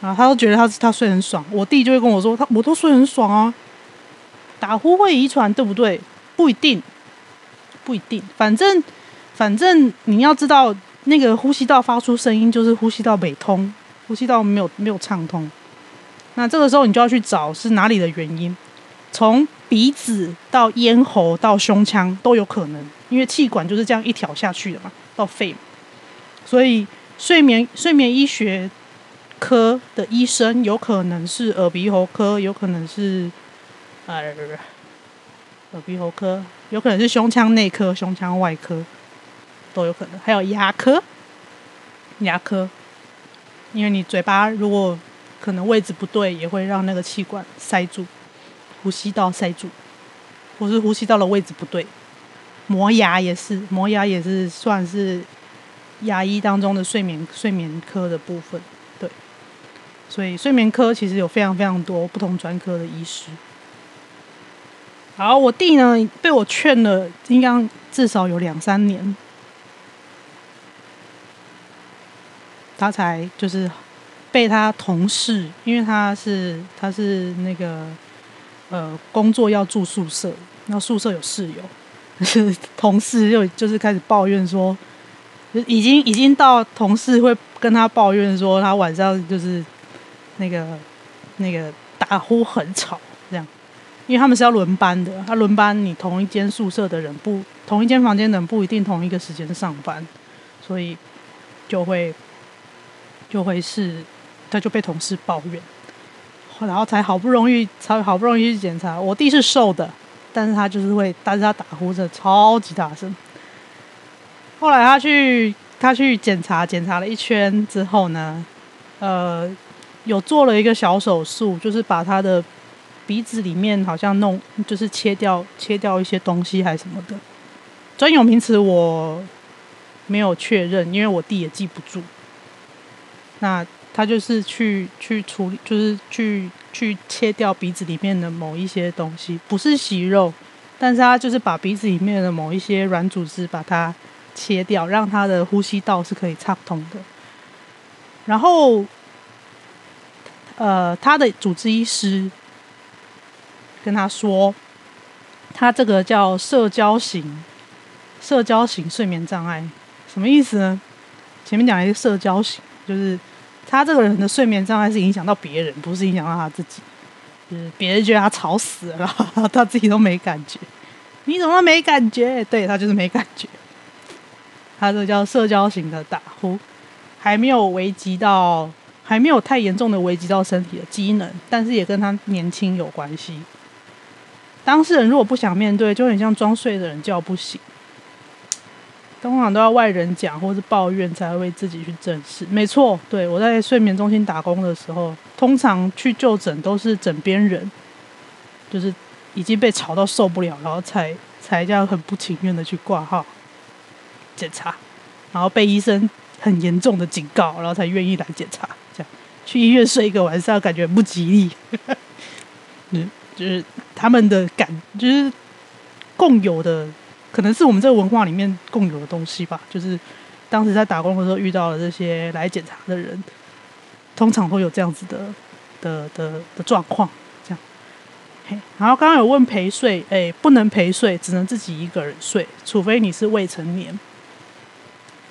啊，他都觉得他他睡很爽，我弟就会跟我说他我都睡很爽啊，打呼会遗传，对不对？不一定，不一定。反正，反正你要知道，那个呼吸道发出声音就是呼吸道没通，呼吸道没有没有畅通。那这个时候你就要去找是哪里的原因，从鼻子到咽喉到胸腔都有可能，因为气管就是这样一条下去的嘛，到肺。所以睡眠睡眠医学科的医生有可能是耳鼻喉科，有可能是耳耳鼻喉科，有可能是胸腔内科、胸腔外科都有可能，还有牙科，牙科，因为你嘴巴如果可能位置不对，也会让那个气管塞住，呼吸道塞住，或是呼吸道的位置不对。磨牙也是，磨牙也是算是。牙医当中的睡眠睡眠科的部分，对，所以睡眠科其实有非常非常多不同专科的医师。好，我弟呢被我劝了，应该至少有两三年，他才就是被他同事，因为他是他是那个呃工作要住宿舍，那宿舍有室友，(laughs) 同事又就是开始抱怨说。已经已经到同事会跟他抱怨说，他晚上就是那个那个打呼很吵，这样，因为他们是要轮班的，他轮班，你同一间宿舍的人不同一间房间的人不一定同一个时间上班，所以就会就会是他就被同事抱怨，然后才好不容易才好不容易去检查，我弟是瘦的，但是他就是会，但是他打呼的超级大声。后来他去他去检查检查了一圈之后呢，呃，有做了一个小手术，就是把他的鼻子里面好像弄就是切掉切掉一些东西还是什么的，专有名词我没有确认，因为我弟也记不住。那他就是去去处理，就是去去切掉鼻子里面的某一些东西，不是息肉，但是他就是把鼻子里面的某一些软组织把它。切掉，让他的呼吸道是可以畅通的。然后，呃，他的主治医师跟他说，他这个叫社交型社交型睡眠障碍，什么意思呢？前面讲一个社交型，就是他这个人的睡眠障碍是影响到别人，不是影响到他自己。就是别人觉得他吵死了，(laughs) 他自己都没感觉。你怎么没感觉？对，他就是没感觉。他这叫社交型的打呼，还没有危及到，还没有太严重的危及到身体的机能，但是也跟他年轻有关系。当事人如果不想面对，就很像装睡的人叫不醒，通常都要外人讲或是抱怨才会为自己去正视。没错，对，我在睡眠中心打工的时候，通常去就诊都是枕边人，就是已经被吵到受不了，然后才才这样很不情愿的去挂号。检查，然后被医生很严重的警告，然后才愿意来检查。这样去医院睡一个晚上，感觉不吉利。(laughs) 嗯，就是他们的感，就是共有的，可能是我们这个文化里面共有的东西吧。就是当时在打工的时候遇到了这些来检查的人，通常会有这样子的的的的状况。这样，嘿，然后刚刚有问陪睡，哎，不能陪睡，只能自己一个人睡，除非你是未成年。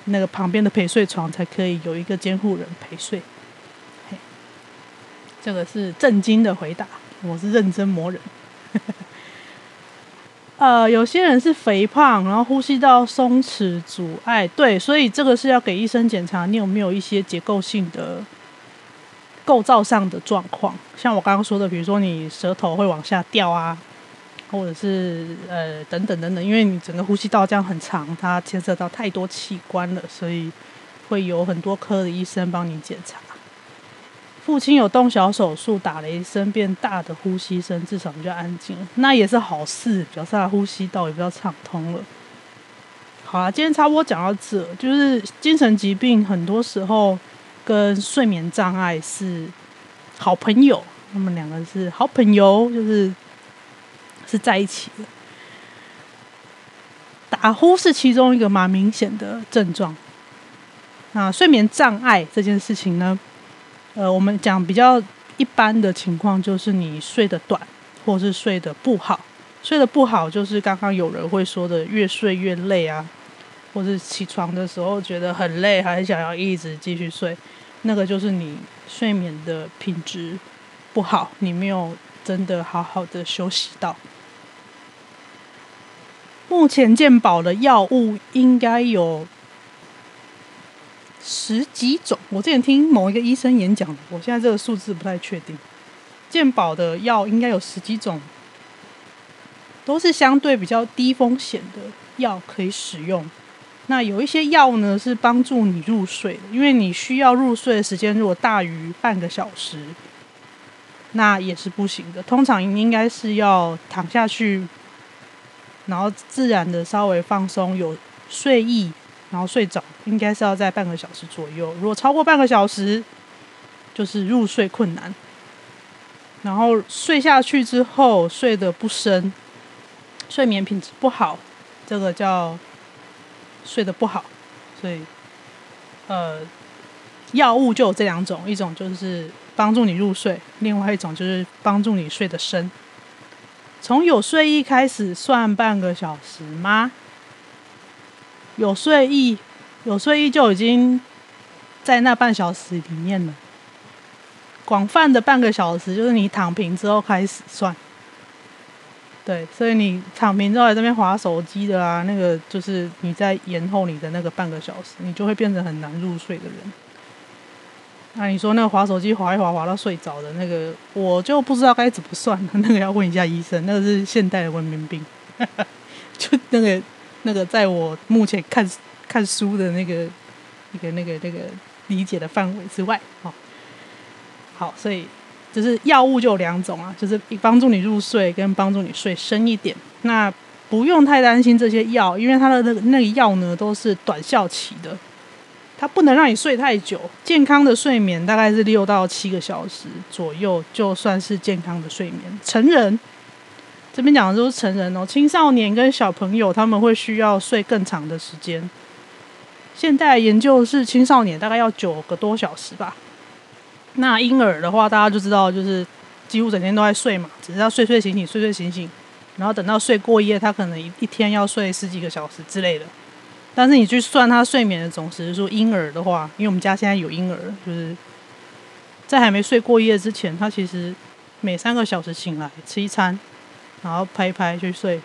那个旁边的陪睡床才可以有一个监护人陪睡。嘿，这个是震惊的回答，我是认真磨人。呃，有些人是肥胖，然后呼吸道松弛阻碍，对，所以这个是要给医生检查你有没有一些结构性的构造上的状况，像我刚刚说的，比如说你舌头会往下掉啊。或者是呃等等等等，因为你整个呼吸道这样很长，它牵涉到太多器官了，所以会有很多科的医生帮你检查。父亲有动小手术，打雷声变大的呼吸声，至少比较安静，那也是好事，表示他呼吸道也比较畅通了。好啦，今天差不多讲到这，就是精神疾病很多时候跟睡眠障碍是好朋友，他们两个是好朋友，就是。是在一起的，打呼是其中一个蛮明显的症状。那睡眠障碍这件事情呢，呃，我们讲比较一般的情况，就是你睡得短，或是睡得不好。睡得不好就是刚刚有人会说的越睡越累啊，或是起床的时候觉得很累，还想要一直继续睡，那个就是你睡眠的品质不好，你没有真的好好的休息到。目前健保的药物应该有十几种，我之前听某一个医生演讲，我现在这个数字不太确定。健保的药应该有十几种。都是相对比较低风险的药可以使用。那有一些药呢是帮助你入睡的，因为你需要入睡的时间如果大于半个小时，那也是不行的。通常应该是要躺下去，然后自然的稍微放松，有睡意，然后睡着，应该是要在半个小时左右。如果超过半个小时，就是入睡困难。然后睡下去之后睡得不深。睡眠品质不好，这个叫睡得不好，所以呃，药物就有这两种，一种就是帮助你入睡，另外一种就是帮助你睡得深。从有睡意开始算半个小时吗？有睡意，有睡意就已经在那半小时里面了。广泛的半个小时就是你躺平之后开始算。对，所以你躺平之后在这边划手机的啊，那个就是你在延后你的那个半个小时，你就会变成很难入睡的人。那你说那个划手机划一划划到睡着的那个，我就不知道该怎么算了，那个要问一下医生，那个是现代的文明病。(laughs) 就那个那个，在我目前看看书的那个一个那个那个理解的范围之外，好，好，所以。就是药物就有两种啊，就是帮助你入睡跟帮助你睡深一点。那不用太担心这些药，因为它的那个那个药呢都是短效期的，它不能让你睡太久。健康的睡眠大概是六到七个小时左右，就算是健康的睡眠。成人这边讲的都是成人哦，青少年跟小朋友他们会需要睡更长的时间。现在研究是青少年大概要九个多小时吧。那婴儿的话，大家就知道，就是几乎整天都在睡嘛，只是要睡睡醒醒，睡睡醒醒，然后等到睡过夜，他可能一一天要睡十几个小时之类的。但是你去算他睡眠的总时数，婴儿的话，因为我们家现在有婴儿，就是在还没睡过夜之前，他其实每三个小时醒来吃一餐，然后拍一拍去睡，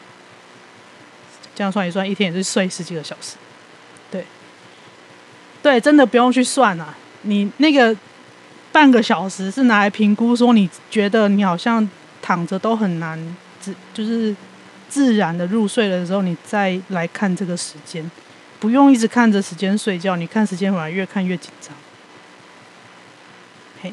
这样算一算，一天也是睡十几个小时。对，对，真的不用去算啊，你那个。半个小时是拿来评估，说你觉得你好像躺着都很难自就是自然的入睡的时候，你再来看这个时间，不用一直看着时间睡觉。你看时间反而越看越紧张。嘿，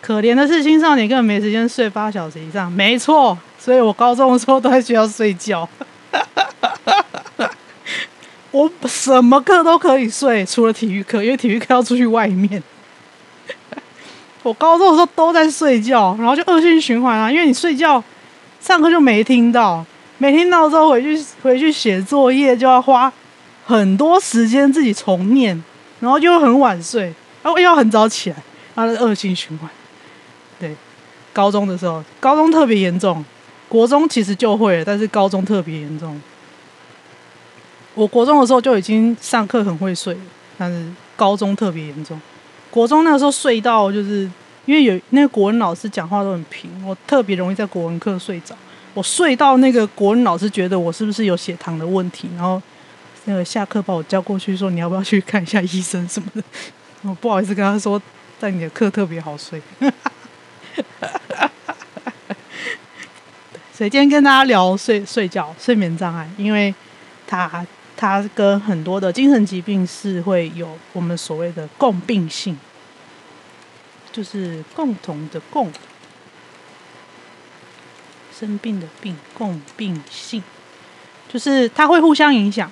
可怜的是青少年根本没时间睡八小时以上。没错，所以我高中的时候都在学校睡觉。(laughs) 我什么课都可以睡，除了体育课，因为体育课要出去外面。我高中的时候都在睡觉，然后就恶性循环啊！因为你睡觉，上课就没听到，没听到之后回去回去写作业就要花很多时间自己重念，然后就会很晚睡，然后又要很早起来，然后恶性循环。对，高中的时候，高中特别严重，国中其实就会，但是高中特别严重。我国中的时候就已经上课很会睡，但是高中特别严重。国中那个时候睡到，就是因为有那个国文老师讲话都很平，我特别容易在国文课睡着。我睡到那个国文老师觉得我是不是有血糖的问题，然后那个下课把我叫过去说，你要不要去看一下医生什么的。(laughs) 我不好意思跟他说，在你的课特别好睡。所以今天跟大家聊睡睡觉、睡眠障碍，因为他。它跟很多的精神疾病是会有我们所谓的共病性，就是共同的共，生病的病，共病性，就是它会互相影响。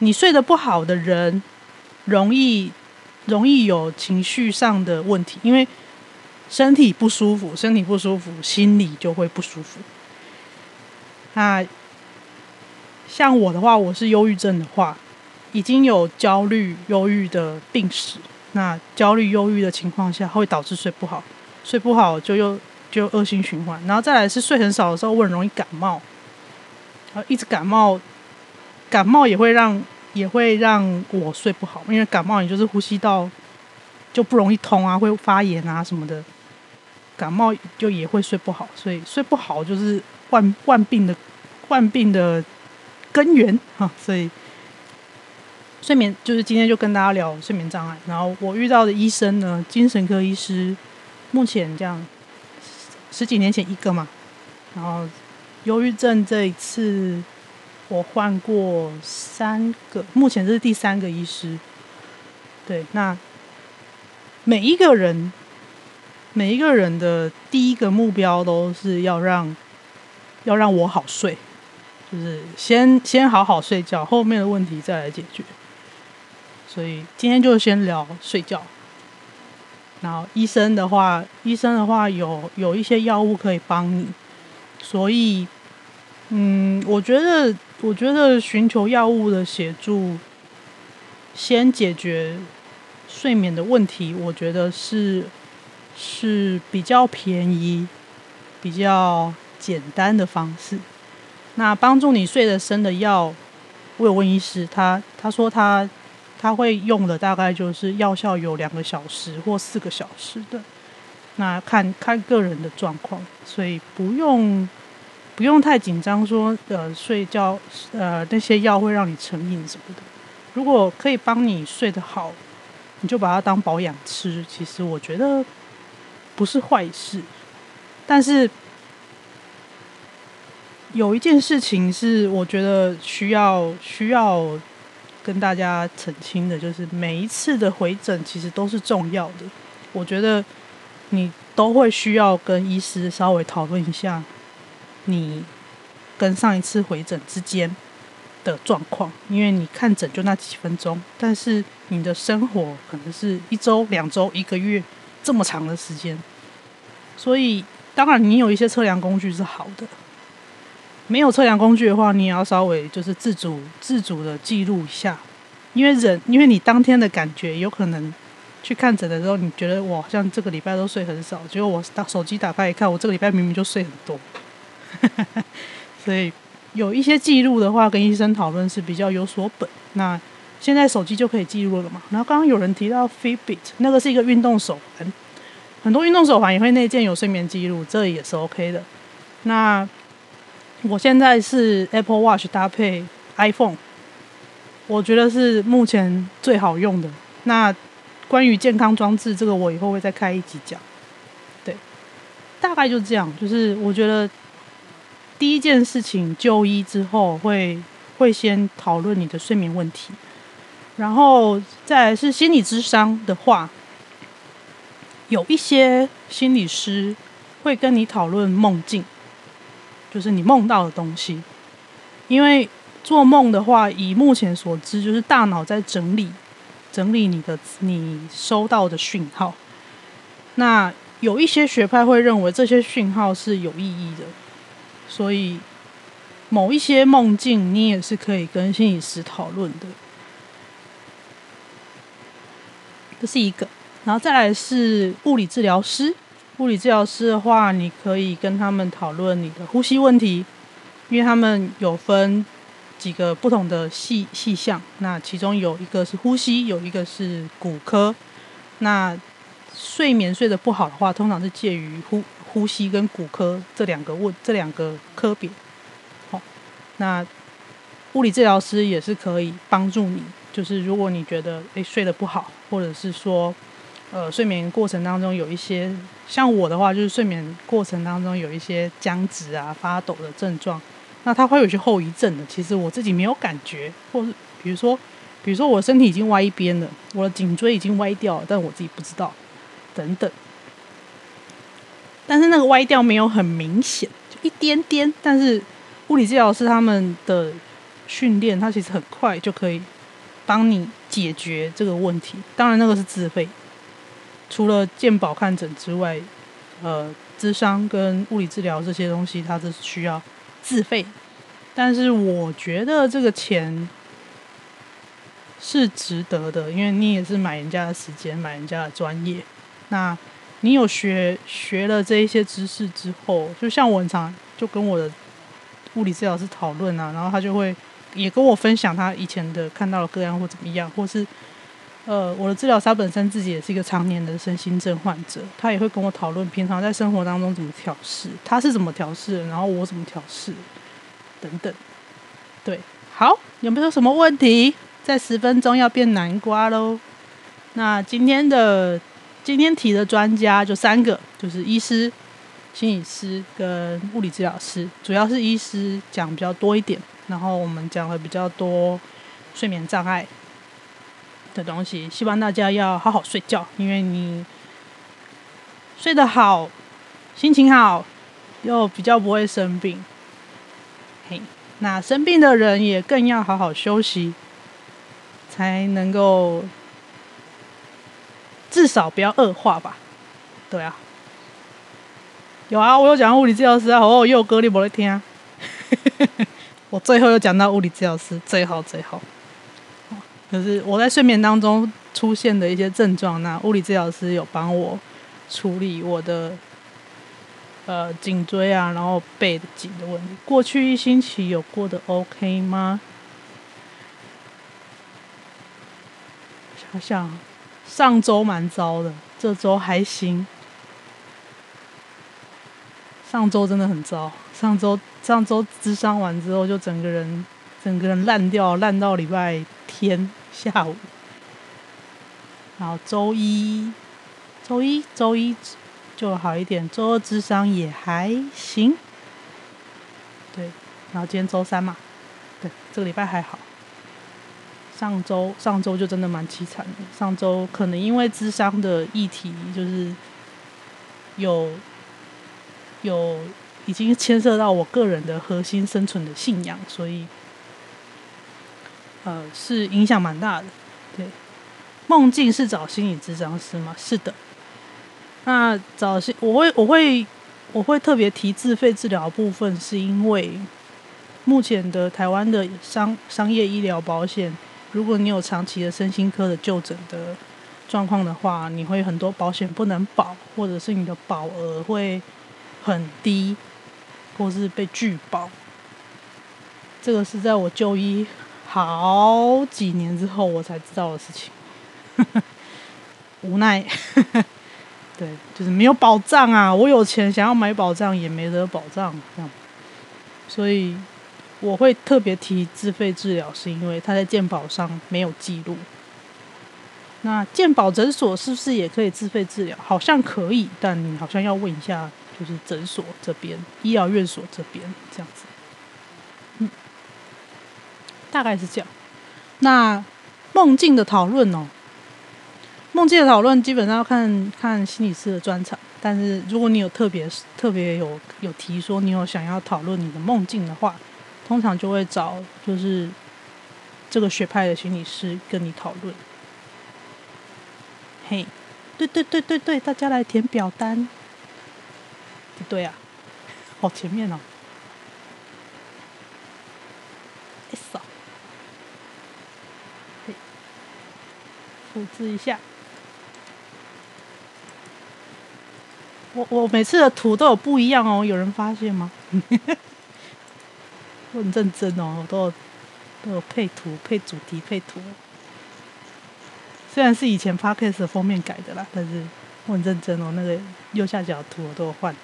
你睡得不好的人，容易容易有情绪上的问题，因为身体不舒服，身体不舒服，心里就会不舒服。那像我的话，我是忧郁症的话，已经有焦虑、忧郁的病史。那焦虑、忧郁的情况下，会导致睡不好，睡不好就又就恶性循环。然后再来是睡很少的时候，我很容易感冒，然后一直感冒，感冒也会让也会让我睡不好，因为感冒你就是呼吸道就不容易通啊，会发炎啊什么的，感冒就也会睡不好，所以睡不好就是万万病的万病的根源哈，所以。睡眠就是今天就跟大家聊睡眠障碍，然后我遇到的医生呢，精神科医师，目前这样十几年前一个嘛，然后忧郁症这一次我换过三个，目前这是第三个医师。对，那每一个人每一个人的第一个目标都是要让要让我好睡，就是先先好好睡觉，后面的问题再来解决。所以今天就先聊睡觉。然后医生的话，医生的话有有一些药物可以帮你。所以，嗯，我觉得，我觉得寻求药物的协助，先解决睡眠的问题，我觉得是是比较便宜、比较简单的方式。那帮助你睡得深的药，我有问医师，他他说他。他会用的大概就是药效有两个小时或四个小时的，那看看个人的状况，所以不用不用太紧张说，说呃睡觉呃那些药会让你成瘾什么的。如果可以帮你睡得好，你就把它当保养吃，其实我觉得不是坏事。但是有一件事情是我觉得需要需要。跟大家澄清的就是，每一次的回诊其实都是重要的。我觉得你都会需要跟医师稍微讨论一下，你跟上一次回诊之间的状况，因为你看诊就那几分钟，但是你的生活可能是一周、两周、一个月这么长的时间，所以当然你有一些测量工具是好的。没有测量工具的话，你也要稍微就是自主自主的记录一下，因为人，因为你当天的感觉有可能去看诊的时候，你觉得我好像这个礼拜都睡很少，结果我打手机打开一看，我这个礼拜明明就睡很多，(laughs) 所以有一些记录的话，跟医生讨论是比较有所本。那现在手机就可以记录了嘛？然后刚刚有人提到 Fitbit，那个是一个运动手环，很多运动手环也会内建有睡眠记录，这也是 OK 的。那我现在是 Apple Watch 搭配 iPhone，我觉得是目前最好用的。那关于健康装置，这个我以后会再开一集讲。对，大概就这样。就是我觉得第一件事情就医之后会会先讨论你的睡眠问题，然后再来是心理智商的话，有一些心理师会跟你讨论梦境。就是你梦到的东西，因为做梦的话，以目前所知，就是大脑在整理整理你的你收到的讯号。那有一些学派会认为这些讯号是有意义的，所以某一些梦境你也是可以跟心理师讨论的。这是一个，然后再来是物理治疗师。物理治疗师的话，你可以跟他们讨论你的呼吸问题，因为他们有分几个不同的细细项。那其中有一个是呼吸，有一个是骨科。那睡眠睡得不好的话，通常是介于呼呼吸跟骨科这两个问这两个科别。好，那物理治疗师也是可以帮助你，就是如果你觉得诶睡得不好，或者是说。呃，睡眠过程当中有一些，像我的话，就是睡眠过程当中有一些僵直啊、发抖的症状，那它会有些后遗症的。其实我自己没有感觉，或是比如说，比如说我身体已经歪一边了，我的颈椎已经歪掉了，但我自己不知道，等等。但是那个歪掉没有很明显，就一点点。但是物理治疗师他们的训练，他其实很快就可以帮你解决这个问题。当然，那个是自费。除了健保看诊之外，呃，咨商跟物理治疗这些东西，它是需要自费。但是我觉得这个钱是值得的，因为你也是买人家的时间，买人家的专业。那你有学学了这一些知识之后，就像我很常就跟我的物理治疗师讨论啊，然后他就会也跟我分享他以前的看到的个案或怎么样，或是呃，我的治疗师本身自己也是一个常年的身心症患者，他也会跟我讨论平常在生活当中怎么调试，他是怎么调试，然后我怎么调试等等。对，好，有没有什么问题？在十分钟要变南瓜喽。那今天的今天提的专家就三个，就是医师、心理师跟物理治疗师，主要是医师讲比较多一点，然后我们讲了比较多睡眠障碍的东西。希望大家要好好睡觉，因为你睡得好，心情好，又比较不会生病。嘿。那生病的人也更要好好休息，才能够至少不要恶化吧？对啊，有啊，我有讲物理治疗师啊，哦，又哥你没在听，(laughs) 我最后又讲到物理治疗师，最好最好，就是我在睡眠当中出现的一些症状，那物理治疗师有帮我处理我的。呃，颈椎啊，然后背的紧的问题，过去一星期有过得 OK 吗？想想，上周蛮糟的，这周还行。上周真的很糟，上周上周咨商完之后，就整个人整个人烂掉，烂到礼拜天下午。然后周一，周一，周一。就好一点，周二咨商也还行，对，然后今天周三嘛，对，这个礼拜还好。上周上周就真的蛮凄惨的，上周可能因为咨商的议题就是有有已经牵涉到我个人的核心生存的信仰，所以呃是影响蛮大的。对，梦境是找心理咨商师吗？是的。那早些我会我会我会特别提自费治疗部分，是因为目前的台湾的商商业医疗保险，如果你有长期的身心科的就诊的状况的话，你会很多保险不能保，或者是你的保额会很低，或是被拒保。这个是在我就医好几年之后我才知道的事情，无奈。对，就是没有保障啊！我有钱想要买保障也没得保障，这样。所以我会特别提自费治疗，是因为他在健保上没有记录。那健保诊所是不是也可以自费治疗？好像可以，但你好像要问一下，就是诊所这边、医疗院所这边这样子。嗯，大概是这样。那梦境的讨论哦。梦境的讨论基本上要看看心理师的专长，但是如果你有特别特别有有提说你有想要讨论你的梦境的话，通常就会找就是这个学派的心理师跟你讨论。嘿，对对对对对，大家来填表单。不对啊，好前面哦。一扫，嘿，复制一下。我我每次的图都有不一样哦，有人发现吗？(laughs) 我很认真哦，我都有都有配图、配主题、配图。虽然是以前 p o d c a s 的封面改的啦，但是我很认真哦。那个右下角的图我都有换，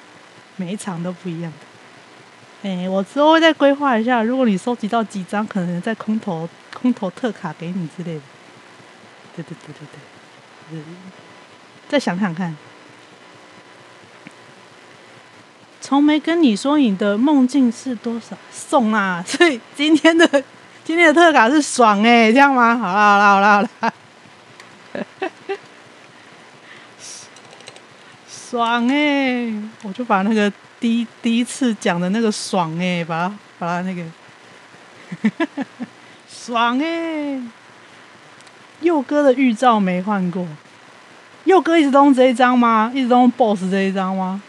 每一场都不一样的。哎，我之后会再规划一下，如果你收集到几张，可能再空投空投特卡给你之类的。对对对对对，嗯，再想想看。从没跟你说你的梦境是多少送啊，(laughs) 所以今天的今天的特卡是爽哎、这样吗？好啦好啦好啦好啦，爽哎、我就把那个第一第一次讲的那个爽哎、把它把它那个 (laughs) 爽哎、佑哥的预兆没换过，佑哥一直都用这一张吗？一直都用 BOSS 这一张吗？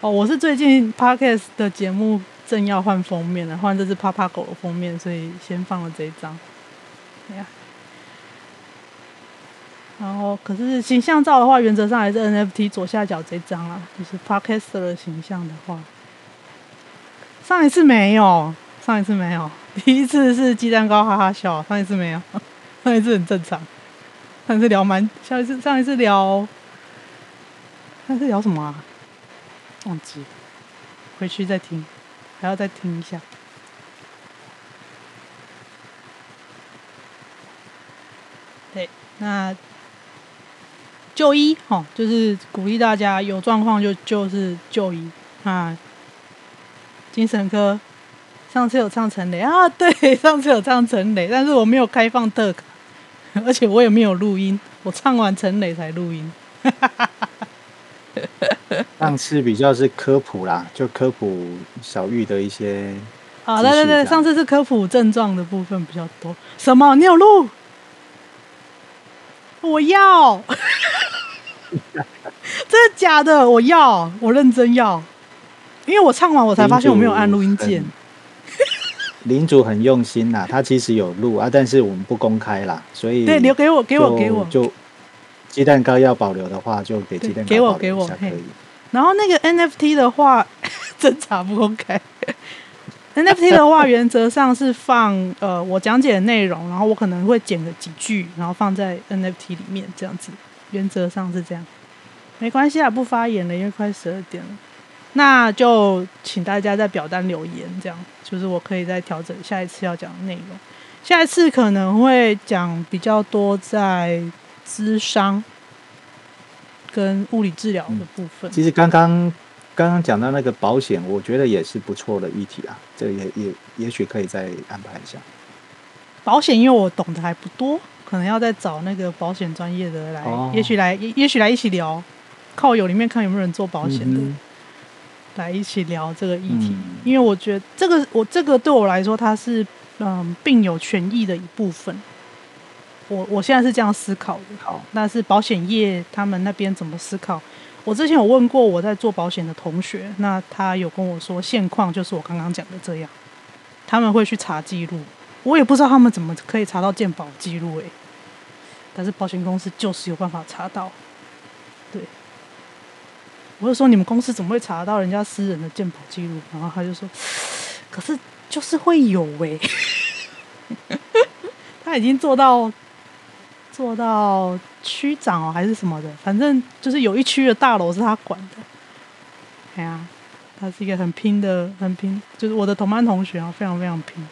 哦，我是最近 Podcast 的节目正要换封面了，换这只趴趴狗的封面，所以先放了这一张。哎呀，然后可是形象照的话，原则上还是 NFT 左下角这张啊，就是 Podcaster 的形象的话，上一次没有，上一次没有，第一次是鸡蛋糕哈哈笑，上一次没有，(laughs) 上一次很正常，上一次聊蛮，上一次上一次聊，上一次聊什么啊？忘记，回去再听，还要再听一下。对，那。就医，哦，就是鼓励大家有状况就就是就医啊。精神科上次有唱陈雷啊，对，上次有唱陈雷，但是我没有开放特卡，而且我也没有录音，我唱完陈雷才录音。(laughs) 上次比较是科普啦，就科普小玉的一些啊，对对对，上次是科普症状的部分比较多。什么？你有录？我要。(laughs) 真的假的？我要，我认真要，因为我唱完我才发现我没有按录音键。领主 (laughs) 很用心呐，他其实有录啊，但是我们不公开啦，所以对，留给我，给我，给我。就鸡蛋糕要保留的话，就给鸡蛋糕给我，给我可以。然后那个 NFT 的话，(laughs) 侦查不公开。NFT 的话，原则上是放呃我讲解的内容，然后我可能会剪个几句，然后放在 NFT 里面这样子。原则上是这样，没关系啊，不发言了，因为快十二点了。那就请大家在表单留言，这样就是我可以再调整下一次要讲的内容。下一次可能会讲比较多在资商跟物理治疗的部分。其实刚刚刚刚讲到那个保险，我觉得也是不错的议题啊，这个也也也许可以再安排一下。保险，因为我懂得还不多。可能要再找那个保险专业的来，哦、也许来，也许来一起聊，靠友里面看有没有人做保险的，嗯、来一起聊这个议题。嗯、因为我觉得这个，我这个对我来说，它是嗯病友权益的一部分。我我现在是这样思考的。好，那是保险业他们那边怎么思考？我之前有问过我在做保险的同学，那他有跟我说，现况就是我刚刚讲的这样，他们会去查记录。我也不知道他们怎么可以查到健保记录诶，但是保险公司就是有办法查到。对，我就说你们公司怎么会查到人家私人的健保记录？然后他就说，可是就是会有诶。(laughs) 他已经做到做到区长哦，还是什么的，反正就是有一区的大楼是他管的。哎呀，他是一个很拼的，很拼，就是我的同班同学啊，非常非常拼。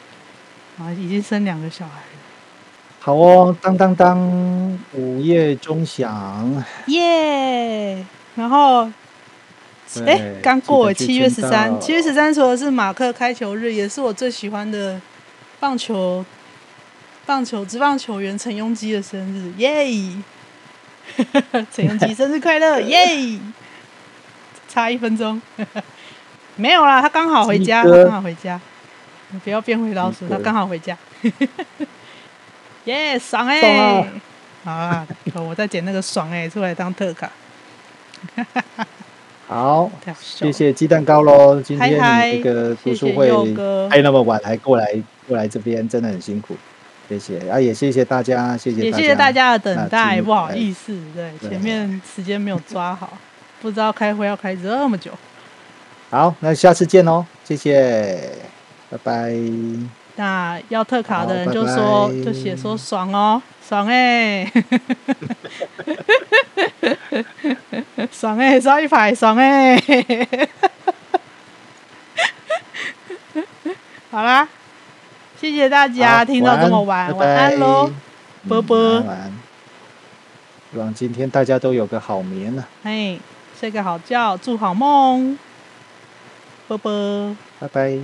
啊，已经生两个小孩了。好哦，当当当，午夜钟响，耶！然后，哎，刚过七月十三，七月十三除了是马克开球日，也是我最喜欢的棒球棒球职棒球员陈庸基的生日，耶！(laughs) 陈庸基生日快乐，耶！差一分钟，(laughs) 没有啦，他刚好回家，他刚好回家。你不要变回老鼠，他刚好回家。(laughs) 耶，爽哎、欸！好啊，我再捡那个爽哎、欸、出来当特卡。(laughs) 好，谢谢鸡蛋糕喽！今天你那个读书会开那么晚还过来过来这边，真的很辛苦。谢谢啊，也谢谢大家，谢谢也谢谢大家的等待，不好意思，对，对前面时间没有抓好，不知道开会要开这么久。好，那下次见喽，谢谢。拜拜。那要特卡的人就说，就写说爽哦，爽哎、欸，(laughs) 爽哎、欸，刷一排，爽哎、欸。(laughs) 好啦，谢谢大家听到这么晚，晚安喽，波波。晚安。希望今天大家都有个好眠呢。嘿，睡个好觉，做好梦。波波。拜拜。